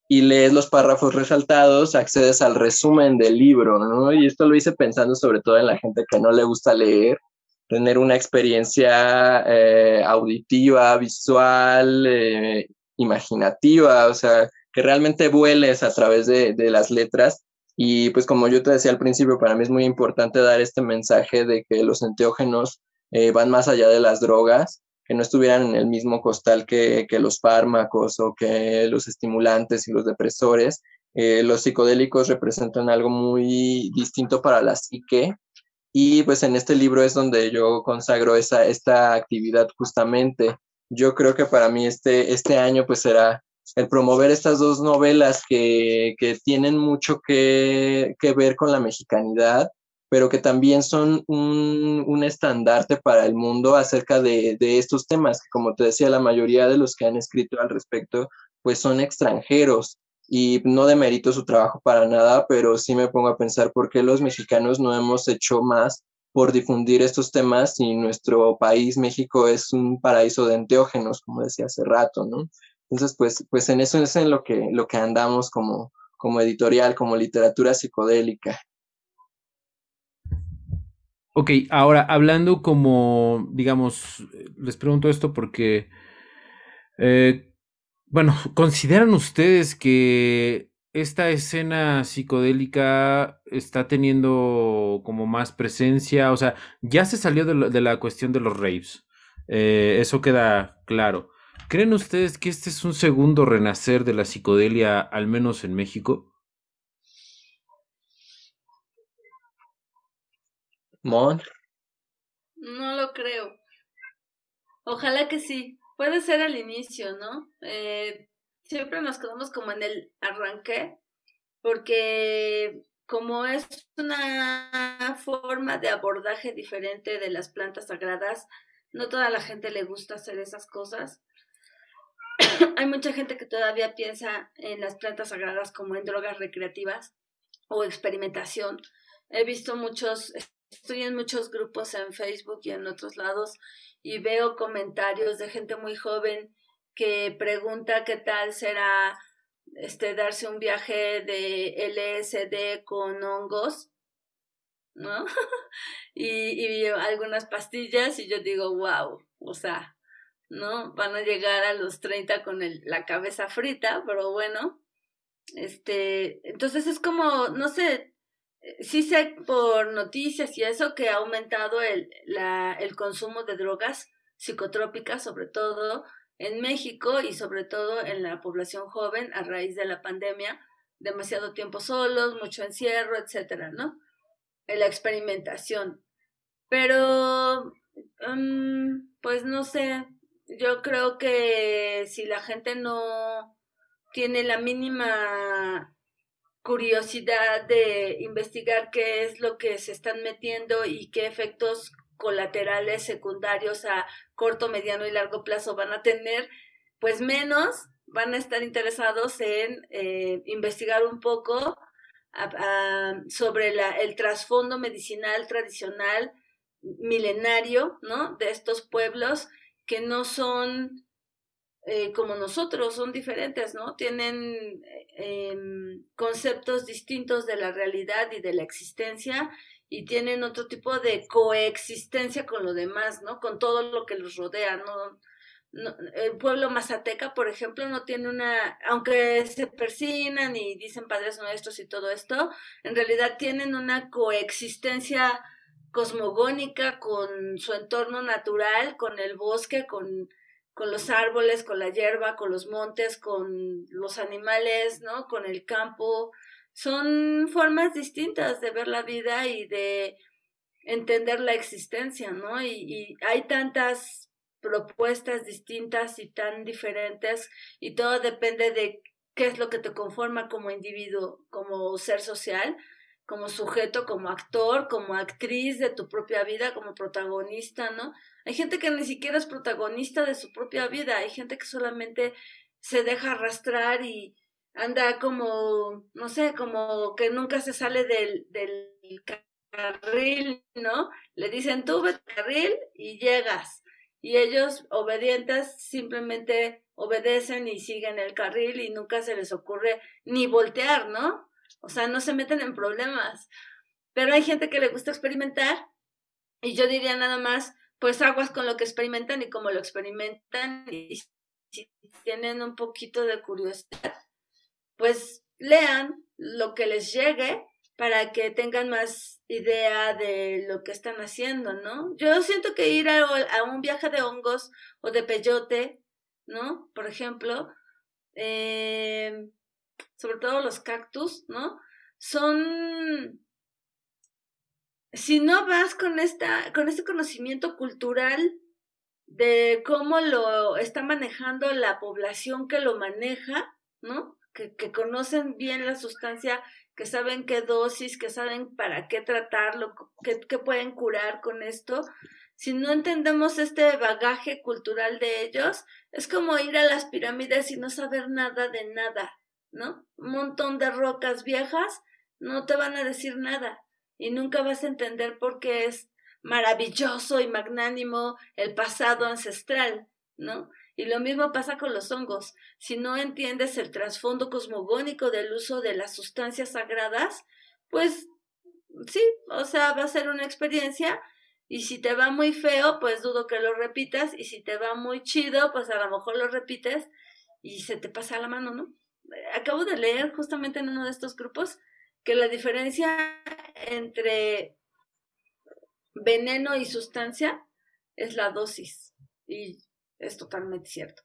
y lees los párrafos resaltados, accedes al resumen del libro, ¿no? Y esto lo hice pensando sobre todo en la gente que no le gusta leer, tener una experiencia eh, auditiva, visual, eh, imaginativa, o sea, que realmente vueles a través de, de las letras y pues como yo te decía al principio, para mí es muy importante dar este mensaje de que los enteógenos eh, van más allá de las drogas, que no estuvieran en el mismo costal que, los fármacos o que los estimulantes y los depresores. Eh, los psicodélicos representan algo muy distinto para la psique y pues en este libro es donde yo consagro esa, esta actividad justamente. Yo creo que para mí este, este año pues será el promover estas dos novelas que, tienen mucho que, ver con la mexicanidad, pero que también son un, estandarte para el mundo acerca de, estos temas, que como te decía, la mayoría de los que han escrito al respecto, pues son extranjeros y no demerito su trabajo para nada, pero sí me pongo a pensar por qué los mexicanos no hemos hecho más por difundir estos temas si nuestro país, México, es un paraíso de enteógenos, como decía hace rato, ¿no? Entonces, pues, pues en eso es en lo que, lo que andamos como, como editorial, como literatura psicodélica. Ok, ahora hablando como, digamos, les pregunto esto porque, eh, bueno, ¿consideran ustedes que esta escena psicodélica está teniendo como más presencia? O sea, ya se salió de, la cuestión de los raves, eh, eso queda claro. ¿Creen ustedes que este es un segundo renacer de la psicodelia, al menos en México? Mon. No lo creo. Ojalá que sí. Puede ser al inicio, ¿no? Eh, siempre nos quedamos como en el arranque, porque como es una forma de abordaje diferente de las plantas sagradas, no toda la gente le gusta hacer esas cosas. hay mucha gente que todavía piensa en las plantas sagradas como en drogas recreativas o experimentación. He visto muchos, estoy en muchos grupos en Facebook y en otros lados y veo comentarios de gente muy joven que pregunta qué tal será este darse un viaje de LSD con hongos, ¿no? y, y algunas pastillas y yo digo, wow, o sea, ¿no? Van a llegar a los 30 con el, la cabeza frita, pero bueno, este, entonces es como, no sé, eh, sí sé por noticias y eso que ha aumentado el, la, el consumo de drogas psicotrópicas, sobre todo en México y sobre todo en la población joven a raíz de la pandemia, demasiado tiempo solos, mucho encierro, etcétera, ¿no? La experimentación. Pero, mm, pues no sé, yo creo que si la gente no tiene la mínima curiosidad de investigar qué es lo que se están metiendo y qué efectos colaterales secundarios a corto, mediano y largo plazo van a tener, pues menos van a estar interesados en eh, investigar un poco sobre la, el trasfondo medicinal tradicional milenario, ¿no? De estos pueblos que no son eh, como nosotros, son diferentes, ¿no? Tienen em, conceptos distintos de la realidad y de la existencia y tienen otro tipo de coexistencia con lo demás, ¿no? Con todo lo que los rodea, ¿no? el pueblo mazateca, por ejemplo, no tiene una, aunque se persinan y dicen padres nuestros y todo esto, en realidad tienen una coexistencia cosmogónica con su entorno natural, con el bosque, con, con los árboles, con la hierba, con los montes, con los animales, ¿no? Con el campo. Son formas distintas de ver la vida y de entender la existencia, ¿no? Y, y hay tantas propuestas distintas y tan diferentes y todo depende de qué es lo que te conforma como individuo, como ser social, como sujeto, como actor, como actriz de tu propia vida, como protagonista, ¿no? Hay gente que ni siquiera es protagonista de su propia vida, hay gente que solamente se deja arrastrar y anda como, no sé, como que nunca se sale del, del carril, ¿no? Le dicen tú al carril y llegas. Y ellos, obedientes, simplemente obedecen y siguen el carril y nunca se les ocurre ni voltear, ¿no? O sea, no se meten en problemas. Pero hay gente que le gusta experimentar y yo diría nada más, pues aguas con lo que experimentan y como lo experimentan y si tienen un poquito de curiosidad, pues lean lo que les llegue para que tengan más idea de lo que están haciendo, ¿no? Yo siento que ir a, un viaje de hongos o de peyote, ¿no? Por ejemplo, eh, sobre todo los cactus, ¿no? Son si no vas con esta con este conocimiento cultural de cómo lo está manejando la población que lo maneja, ¿no? Que, conocen bien la sustancia, que saben qué dosis, que saben para qué tratarlo, qué, qué pueden curar con esto. Si no entendemos este bagaje cultural de ellos, es como ir a las pirámides y no saber nada de nada, ¿no? Un montón de rocas viejas no te van a decir nada y nunca vas a entender por qué es maravilloso y magnánimo el pasado ancestral, ¿no? Y lo mismo pasa con los hongos. Si no entiendes el trasfondo cosmogónico del uso de las sustancias sagradas, pues sí, o sea, va a ser una experiencia y si te va muy feo, pues dudo que lo repitas y si te va muy chido, pues a lo mejor lo repites y se te pasa la mano, ¿no? Acabo de leer justamente en uno de estos grupos que la diferencia entre veneno y sustancia es la dosis. Y es totalmente cierto.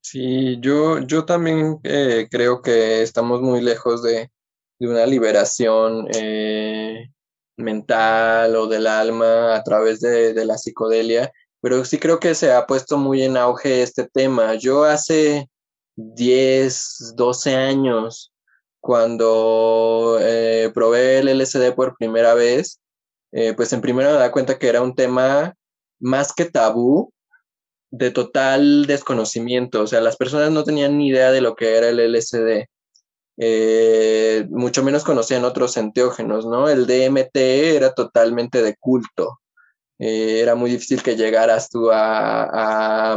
Sí, yo, yo también eh, creo que estamos muy lejos de, de una liberación eh, mental o del alma a través de, de, la psicodelia, pero sí creo que se ha puesto muy en auge este tema. Yo hace 10, 12 años, cuando eh, probé el LSD por primera vez, eh, pues en primera me da cuenta que era un tema más que tabú, de total desconocimiento. O sea, las personas no tenían ni idea de lo que era el LSD. Eh, mucho menos conocían otros enteógenos, ¿no? El DMT era totalmente de culto. era muy difícil que llegaras tú a,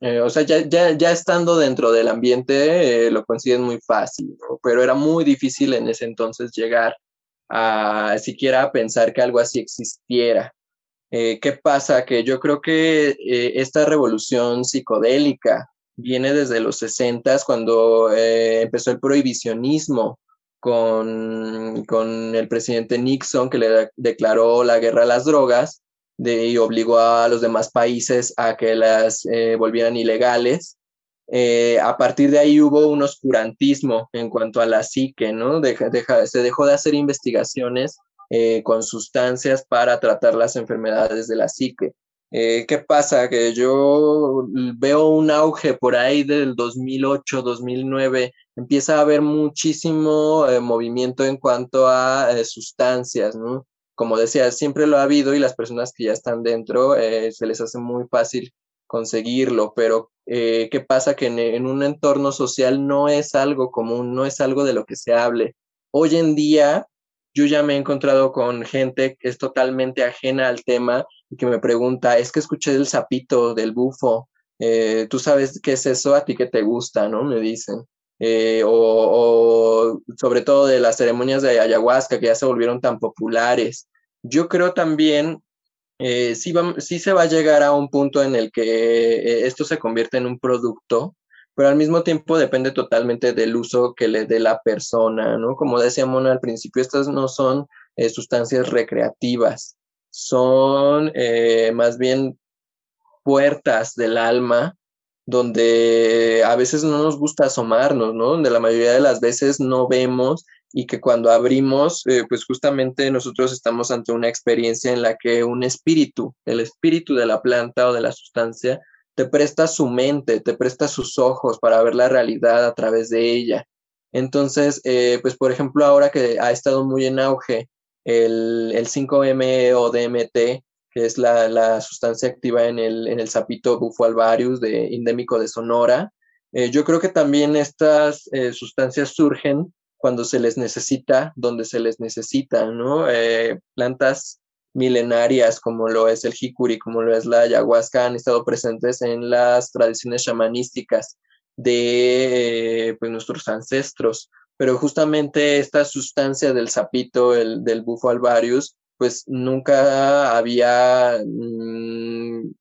eh, o sea, ya, ya, ya, estando dentro del ambiente eh, lo consiguen muy fácil, pero era muy difícil en ese entonces llegar a siquiera pensar que algo así existiera. Eh, ¿Qué pasa? Que yo creo que esta revolución psicodélica viene desde los 60 cuando empezó el prohibicionismo con, con el presidente Nixon que le declaró la guerra a las drogas y obligó a los demás países a que las eh, volvieran ilegales. Eh, a partir de ahí hubo un oscurantismo en cuanto a la psique, ¿no? Se dejó de hacer investigaciones eh, con sustancias para tratar las enfermedades de la psique. ¿Qué pasa? Que yo veo un auge por ahí del 2008, 2009, empieza a haber muchísimo movimiento en cuanto a sustancias, ¿no? Como decía, siempre lo ha habido y las personas que ya están dentro eh, se les hace muy fácil conseguirlo, pero eh, ¿qué pasa? Que en, un entorno social no es algo común, no es algo de lo que se hable. Hoy en día yo ya me he encontrado con gente que es totalmente ajena al tema y que me pregunta, es que escuché del sapito, del bufo, eh, tú sabes qué es eso, a ti que te gusta, ¿no? Me dicen. O, sobre todo de las ceremonias de ayahuasca que ya se volvieron tan populares. Yo creo también, eh, sí, se va a llegar a un punto en el que eh, esto se convierte en un producto, pero al mismo tiempo depende totalmente del uso que le dé la persona, ¿no? Como decía Mona al principio, estas no son eh, sustancias recreativas, son más bien puertas del alma donde a veces no nos gusta asomarnos, ¿no? Donde la mayoría de las veces no vemos y que cuando abrimos, eh, pues justamente nosotros estamos ante una experiencia en la que un espíritu, el espíritu de la planta o de la sustancia, te presta su mente, te presta sus ojos para ver la realidad a través de ella. Entonces, eh, pues por ejemplo, ahora que ha estado muy en auge el, el 5-ME o DMT, que es la, sustancia activa en el, en el sapito bufo alvarius de, endémico de Sonora, eh, yo creo que también estas eh, sustancias surgen cuando se les necesita, donde se les necesita, ¿no? plantas milenarias como lo es el jicuri, como lo es la ayahuasca, han estado presentes en las tradiciones chamanísticas de pues, nuestros ancestros. Pero justamente esta sustancia del sapito, el, del bufo alvarius, pues nunca había mm,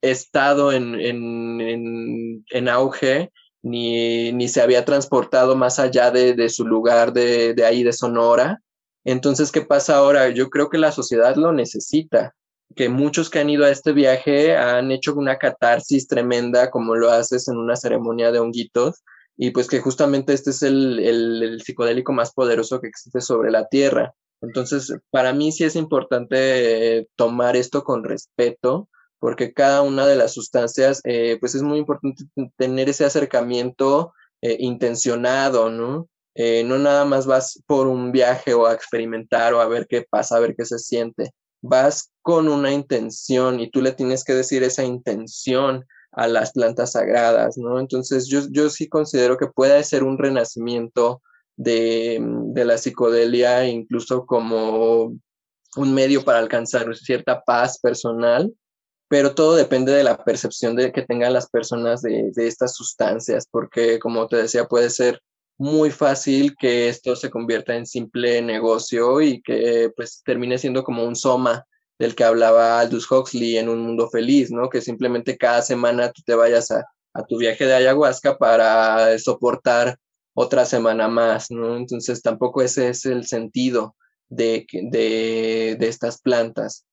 estado en, en, en, auge ni, ni, se había transportado más allá de, de su lugar de, de, ahí de Sonora. Entonces, ¿qué pasa ahora? Yo creo que la sociedad lo necesita, que muchos que han ido a este viaje han hecho una catarsis tremenda, como lo haces en una ceremonia de honguitos, y pues que justamente este es el, el, psicodélico más poderoso que existe sobre la Tierra. Entonces, para mí sí es importante eh, tomar esto con respeto, porque cada una de las sustancias, eh, pues es muy importante tener ese acercamiento eh, intencionado, ¿no? Eh, no nada más vas por un viaje o a experimentar o a ver qué pasa, a ver qué se siente. Vas con una intención y tú le tienes que decir esa intención a las plantas sagradas, ¿no? Entonces yo, yo sí considero que puede ser un renacimiento de, de la psicodelia, incluso como un medio para alcanzar cierta paz personal, pero todo depende de la percepción de, que tengan las personas de, de estas sustancias, porque como te decía, puede ser muy fácil que esto se convierta en simple negocio y que pues termine siendo como un soma del que hablaba Aldous Huxley en Un Mundo Feliz, ¿no? Que simplemente cada semana tú te vayas a, tu viaje de ayahuasca para soportar otra semana más, ¿no? Entonces tampoco ese es el sentido de, de, de estas plantas.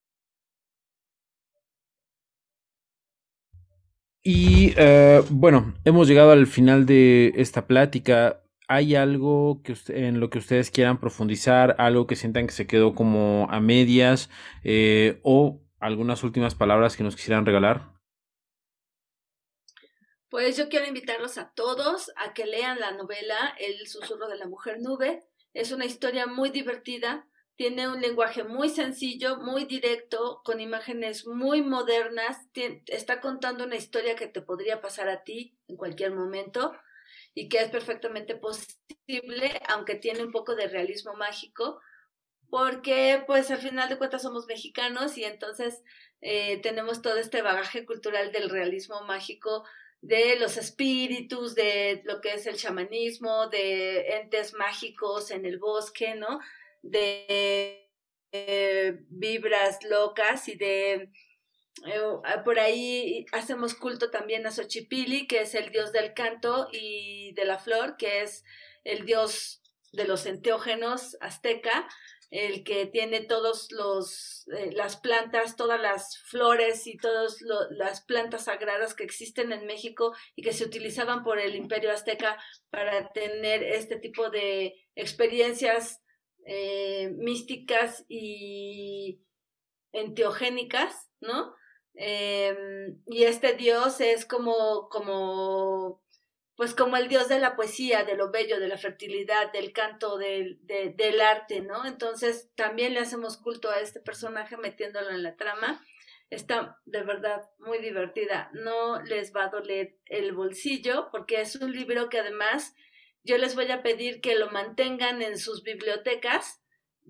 Y eh, bueno, hemos llegado al final de esta plática. ¿Hay algo que en lo que ustedes quieran profundizar, algo que sientan que se quedó como a medias eh, o algunas últimas palabras que nos quisieran regalar? Pues yo quiero invitarlos a todos a que lean la novela El susurro de la mujer nube. Es una historia muy divertida, tiene un lenguaje muy sencillo, muy directo, con imágenes muy modernas, está contando una historia que te podría pasar a ti en cualquier momento y que es perfectamente posible, aunque tiene un poco de realismo mágico, porque pues al final de cuentas somos mexicanos y entonces eh, tenemos todo este bagaje cultural del realismo mágico, de los espíritus, de lo que es el chamanismo, de entes mágicos en el bosque, ¿no? De eh, vibras locas y de eh, ah, por ahí hacemos culto también a Xochipili, que es el dios del canto y de la flor, que es el dios de los enteógenos azteca, el que tiene todos eh, las plantas, todas las flores y todas las plantas sagradas que existen en México y que se utilizaban por el imperio azteca para tener este tipo de experiencias eh, místicas y enteogénicas, ¿no? Em, y este dios es como, como, pues como el dios de la poesía, de lo bello, de la fertilidad, del canto, del, del arte, ¿no? Entonces también le hacemos culto a este personaje metiéndolo en la trama. Está de verdad muy divertida. No les va a doler el bolsillo porque es un libro que además yo les voy a pedir que lo mantengan en sus bibliotecas.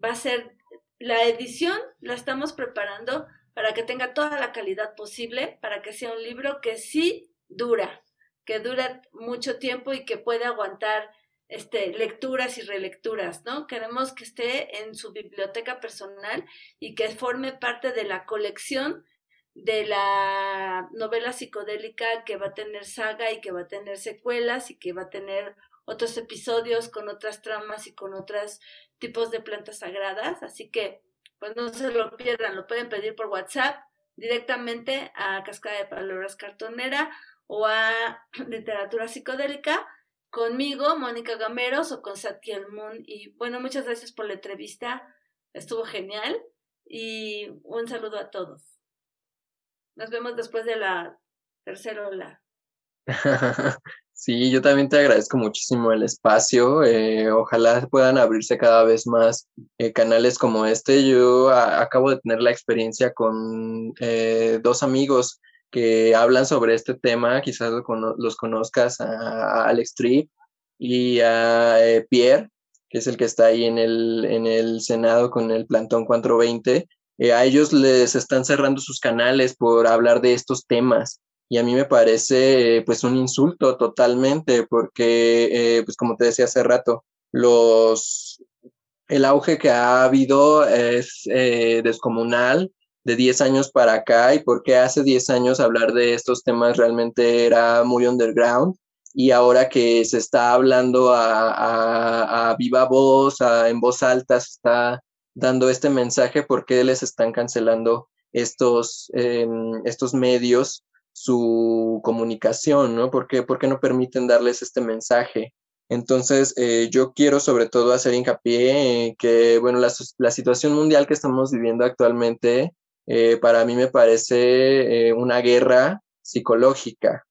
Va a ser la edición, la estamos preparando para que tenga toda la calidad posible, para que sea un libro que sí dura, que dura mucho tiempo y que puede aguantar este, lecturas y relecturas, ¿no? Queremos que esté en su biblioteca personal y que forme parte de la colección de la novela psicodélica que va a tener saga y que va a tener secuelas y que va a tener otros episodios con otras tramas y con otros tipos de plantas sagradas. Así que pues no se lo pierdan, lo pueden pedir por WhatsApp directamente a Cascada de Palabras Cartonera o a Literatura Psicodélica conmigo, Mónica Gameros o con Satkiel Moon. Y bueno, muchas gracias por la entrevista, estuvo genial y un saludo a todos. Nos vemos después de la tercera ola. Sí, yo también te agradezco muchísimo el espacio. Eh, ojalá puedan abrirse cada vez más eh, canales como este. Yo acabo de tener la experiencia con eh, dos amigos que hablan sobre este tema. Quizás los conozcas, a, Alex Tripp y a Pierre, que es el que está ahí en el, en el Senado con el Plantón 420. a ellos les están cerrando sus canales por hablar de estos temas y a mí me parece pues un insulto totalmente porque eh, pues como te decía hace rato los el auge que ha habido es eh, descomunal de 10 años para acá y porque hace 10 años hablar de estos temas realmente era muy underground y ahora que se está hablando a, a, viva voz, en voz alta, se está dando este mensaje, ¿por qué les están cancelando estos, em, estos medios su comunicación, ¿no? ¿Por qué, no permiten darles este mensaje? Entonces, eh, yo quiero sobre todo hacer hincapié en que, bueno, la, situación mundial que estamos viviendo actualmente, eh, para mí me parece eh, una guerra psicológica.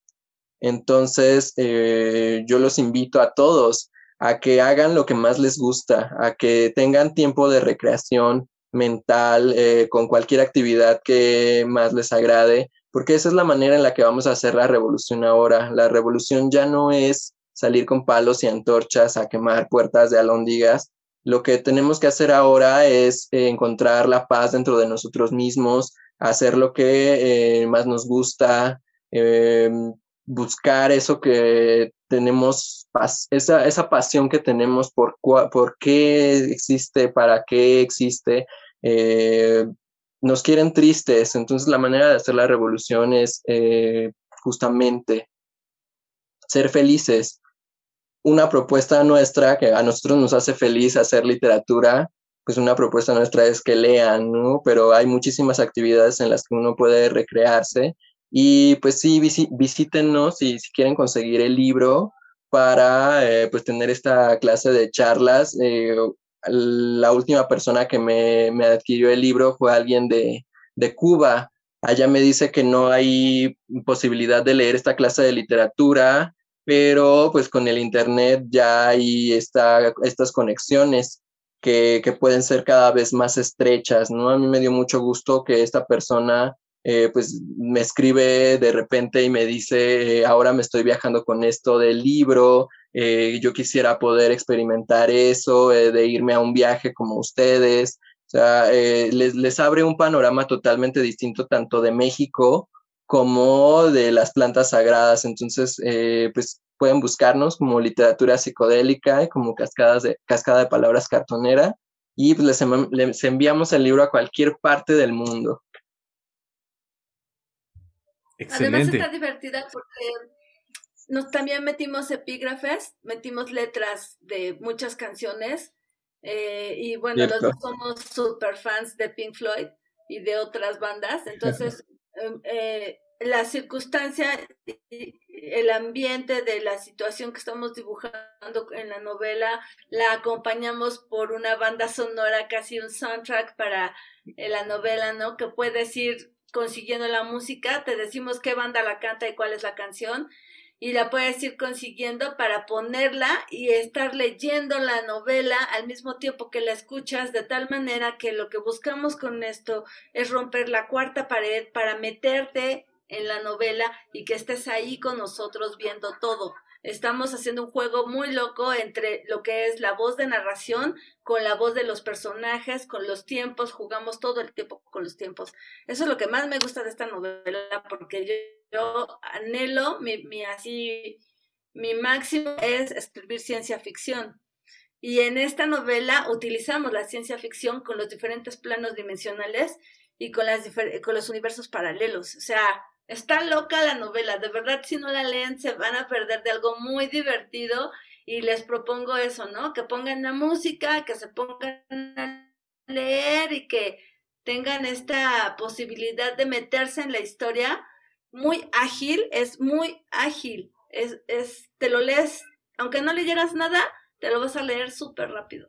Entonces, yo los invito a todos a que hagan lo que más les gusta, a que tengan tiempo de recreación mental con cualquier actividad que más les agrade, porque esa es la manera en la que vamos a hacer la revolución ahora. La revolución ya no es salir con palos y antorchas a quemar puertas de alóndigas. Lo que tenemos que hacer ahora es eh, encontrar la paz dentro de nosotros mismos, hacer lo que eh, más nos gusta, em, buscar eso que tenemos, esa, esa pasión que tenemos por, por qué existe, para qué existe, eh, nos quieren tristes, entonces la manera de hacer la revolución es eh, justamente ser felices. Una propuesta nuestra que a nosotros nos hace feliz hacer literatura, pues una propuesta nuestra es que lean, ¿no? Pero hay muchísimas actividades en las que uno puede recrearse y pues sí, visítenos y si quieren conseguir el libro para eh, pues tener esta clase de charlas. Eh, la última persona que me, adquirió el libro fue alguien de, Cuba. Allá me dice que no hay posibilidad de leer esta clase de literatura, pero pues con el Internet ya hay esta, estas conexiones que, pueden ser cada vez más estrechas, ¿no? A mí me dio mucho gusto que esta persona eh, pues me escribe de repente y me dice, ahora me estoy viajando con esto del libro, eh, yo quisiera poder experimentar eso, eh, de irme a un viaje como ustedes. O sea, eh, les, les, abre un panorama totalmente distinto tanto de México como de las plantas sagradas. Entonces, pues pueden buscarnos como literatura psicodélica y como cascadas de, cascada de palabras cartonera y pues, les, les enviamos el libro a cualquier parte del mundo. Excelente. Además está divertida porque nos también metimos epígrafes, metimos letras de muchas canciones. Eh, y bueno, los dos somos super fans de Pink Floyd y de otras bandas. Entonces, eh, la circunstancia, el ambiente de la situación que estamos dibujando en la novela, la acompañamos por una banda sonora, casi un soundtrack para eh, la novela, ¿no? Que puedes ir consiguiendo la música, te decimos qué banda la canta y cuál es la canción, y la puedes ir consiguiendo para ponerla y estar leyendo la novela al mismo tiempo que la escuchas, de tal manera que lo que buscamos con esto es romper la cuarta pared para meterte en la novela y que estés ahí con nosotros viendo todo. Estamos haciendo un juego muy loco entre lo que es la voz de narración con la voz de los personajes, con los tiempos, jugamos todo el tiempo con los tiempos. Eso es lo que más me gusta de esta novela porque yo yo anhelo, mi, mi, así, mi máximo es escribir ciencia ficción. Y en esta novela utilizamos la ciencia ficción con los diferentes planos dimensionales y con, las con los universos paralelos. O sea, está loca la novela. De verdad, si no la leen, se van a perder de algo muy divertido. Y les propongo eso, ¿no? Que pongan la música, que se pongan a leer y que tengan esta posibilidad de meterse en la historia muy ágil, es muy ágil. Es, es, te lo lees, aunque no leyeras nada, te lo vas a leer súper rápido.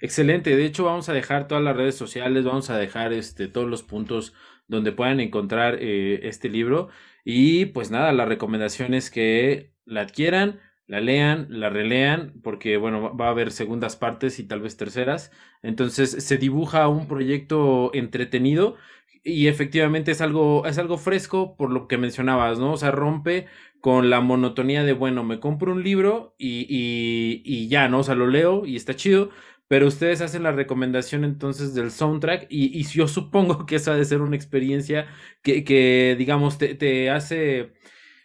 Excelente, de hecho vamos a dejar todas las redes sociales, vamos a dejar este, todos los puntos donde puedan encontrar eh, este libro. Y pues nada, la recomendación es que la adquieran, la lean, la relean, porque bueno, va a haber segundas partes y tal vez terceras. Entonces se dibuja un proyecto entretenido y efectivamente es algo, es algo fresco por lo que mencionabas, ¿no? O sea, rompe con la monotonía de, bueno, me compro un libro y, y, y ya, ¿no? O sea, lo leo y está chido, pero ustedes hacen la recomendación entonces del soundtrack y, y yo supongo que esa ha de ser una experiencia que, que digamos, te, te hace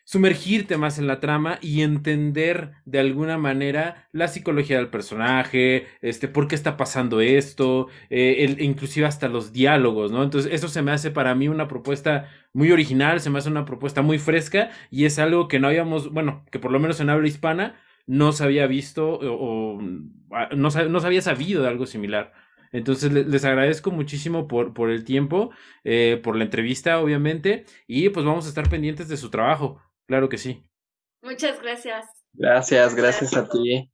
sumergirte más en la trama y entender de alguna manera la psicología del personaje, este, por qué está pasando esto, eh, inclusive hasta los diálogos, ¿no? Entonces, eso se me hace para mí una propuesta muy original, se me hace una propuesta muy fresca y es algo que no habíamos, bueno, que por lo menos en habla hispana no se había visto o, no, no se había sabido de algo similar. Entonces les agradezco muchísimo por, por el tiempo, eh, por la entrevista, obviamente, y pues vamos a estar pendientes de su trabajo. Claro que sí. Muchas gracias. Gracias, gracias a ti.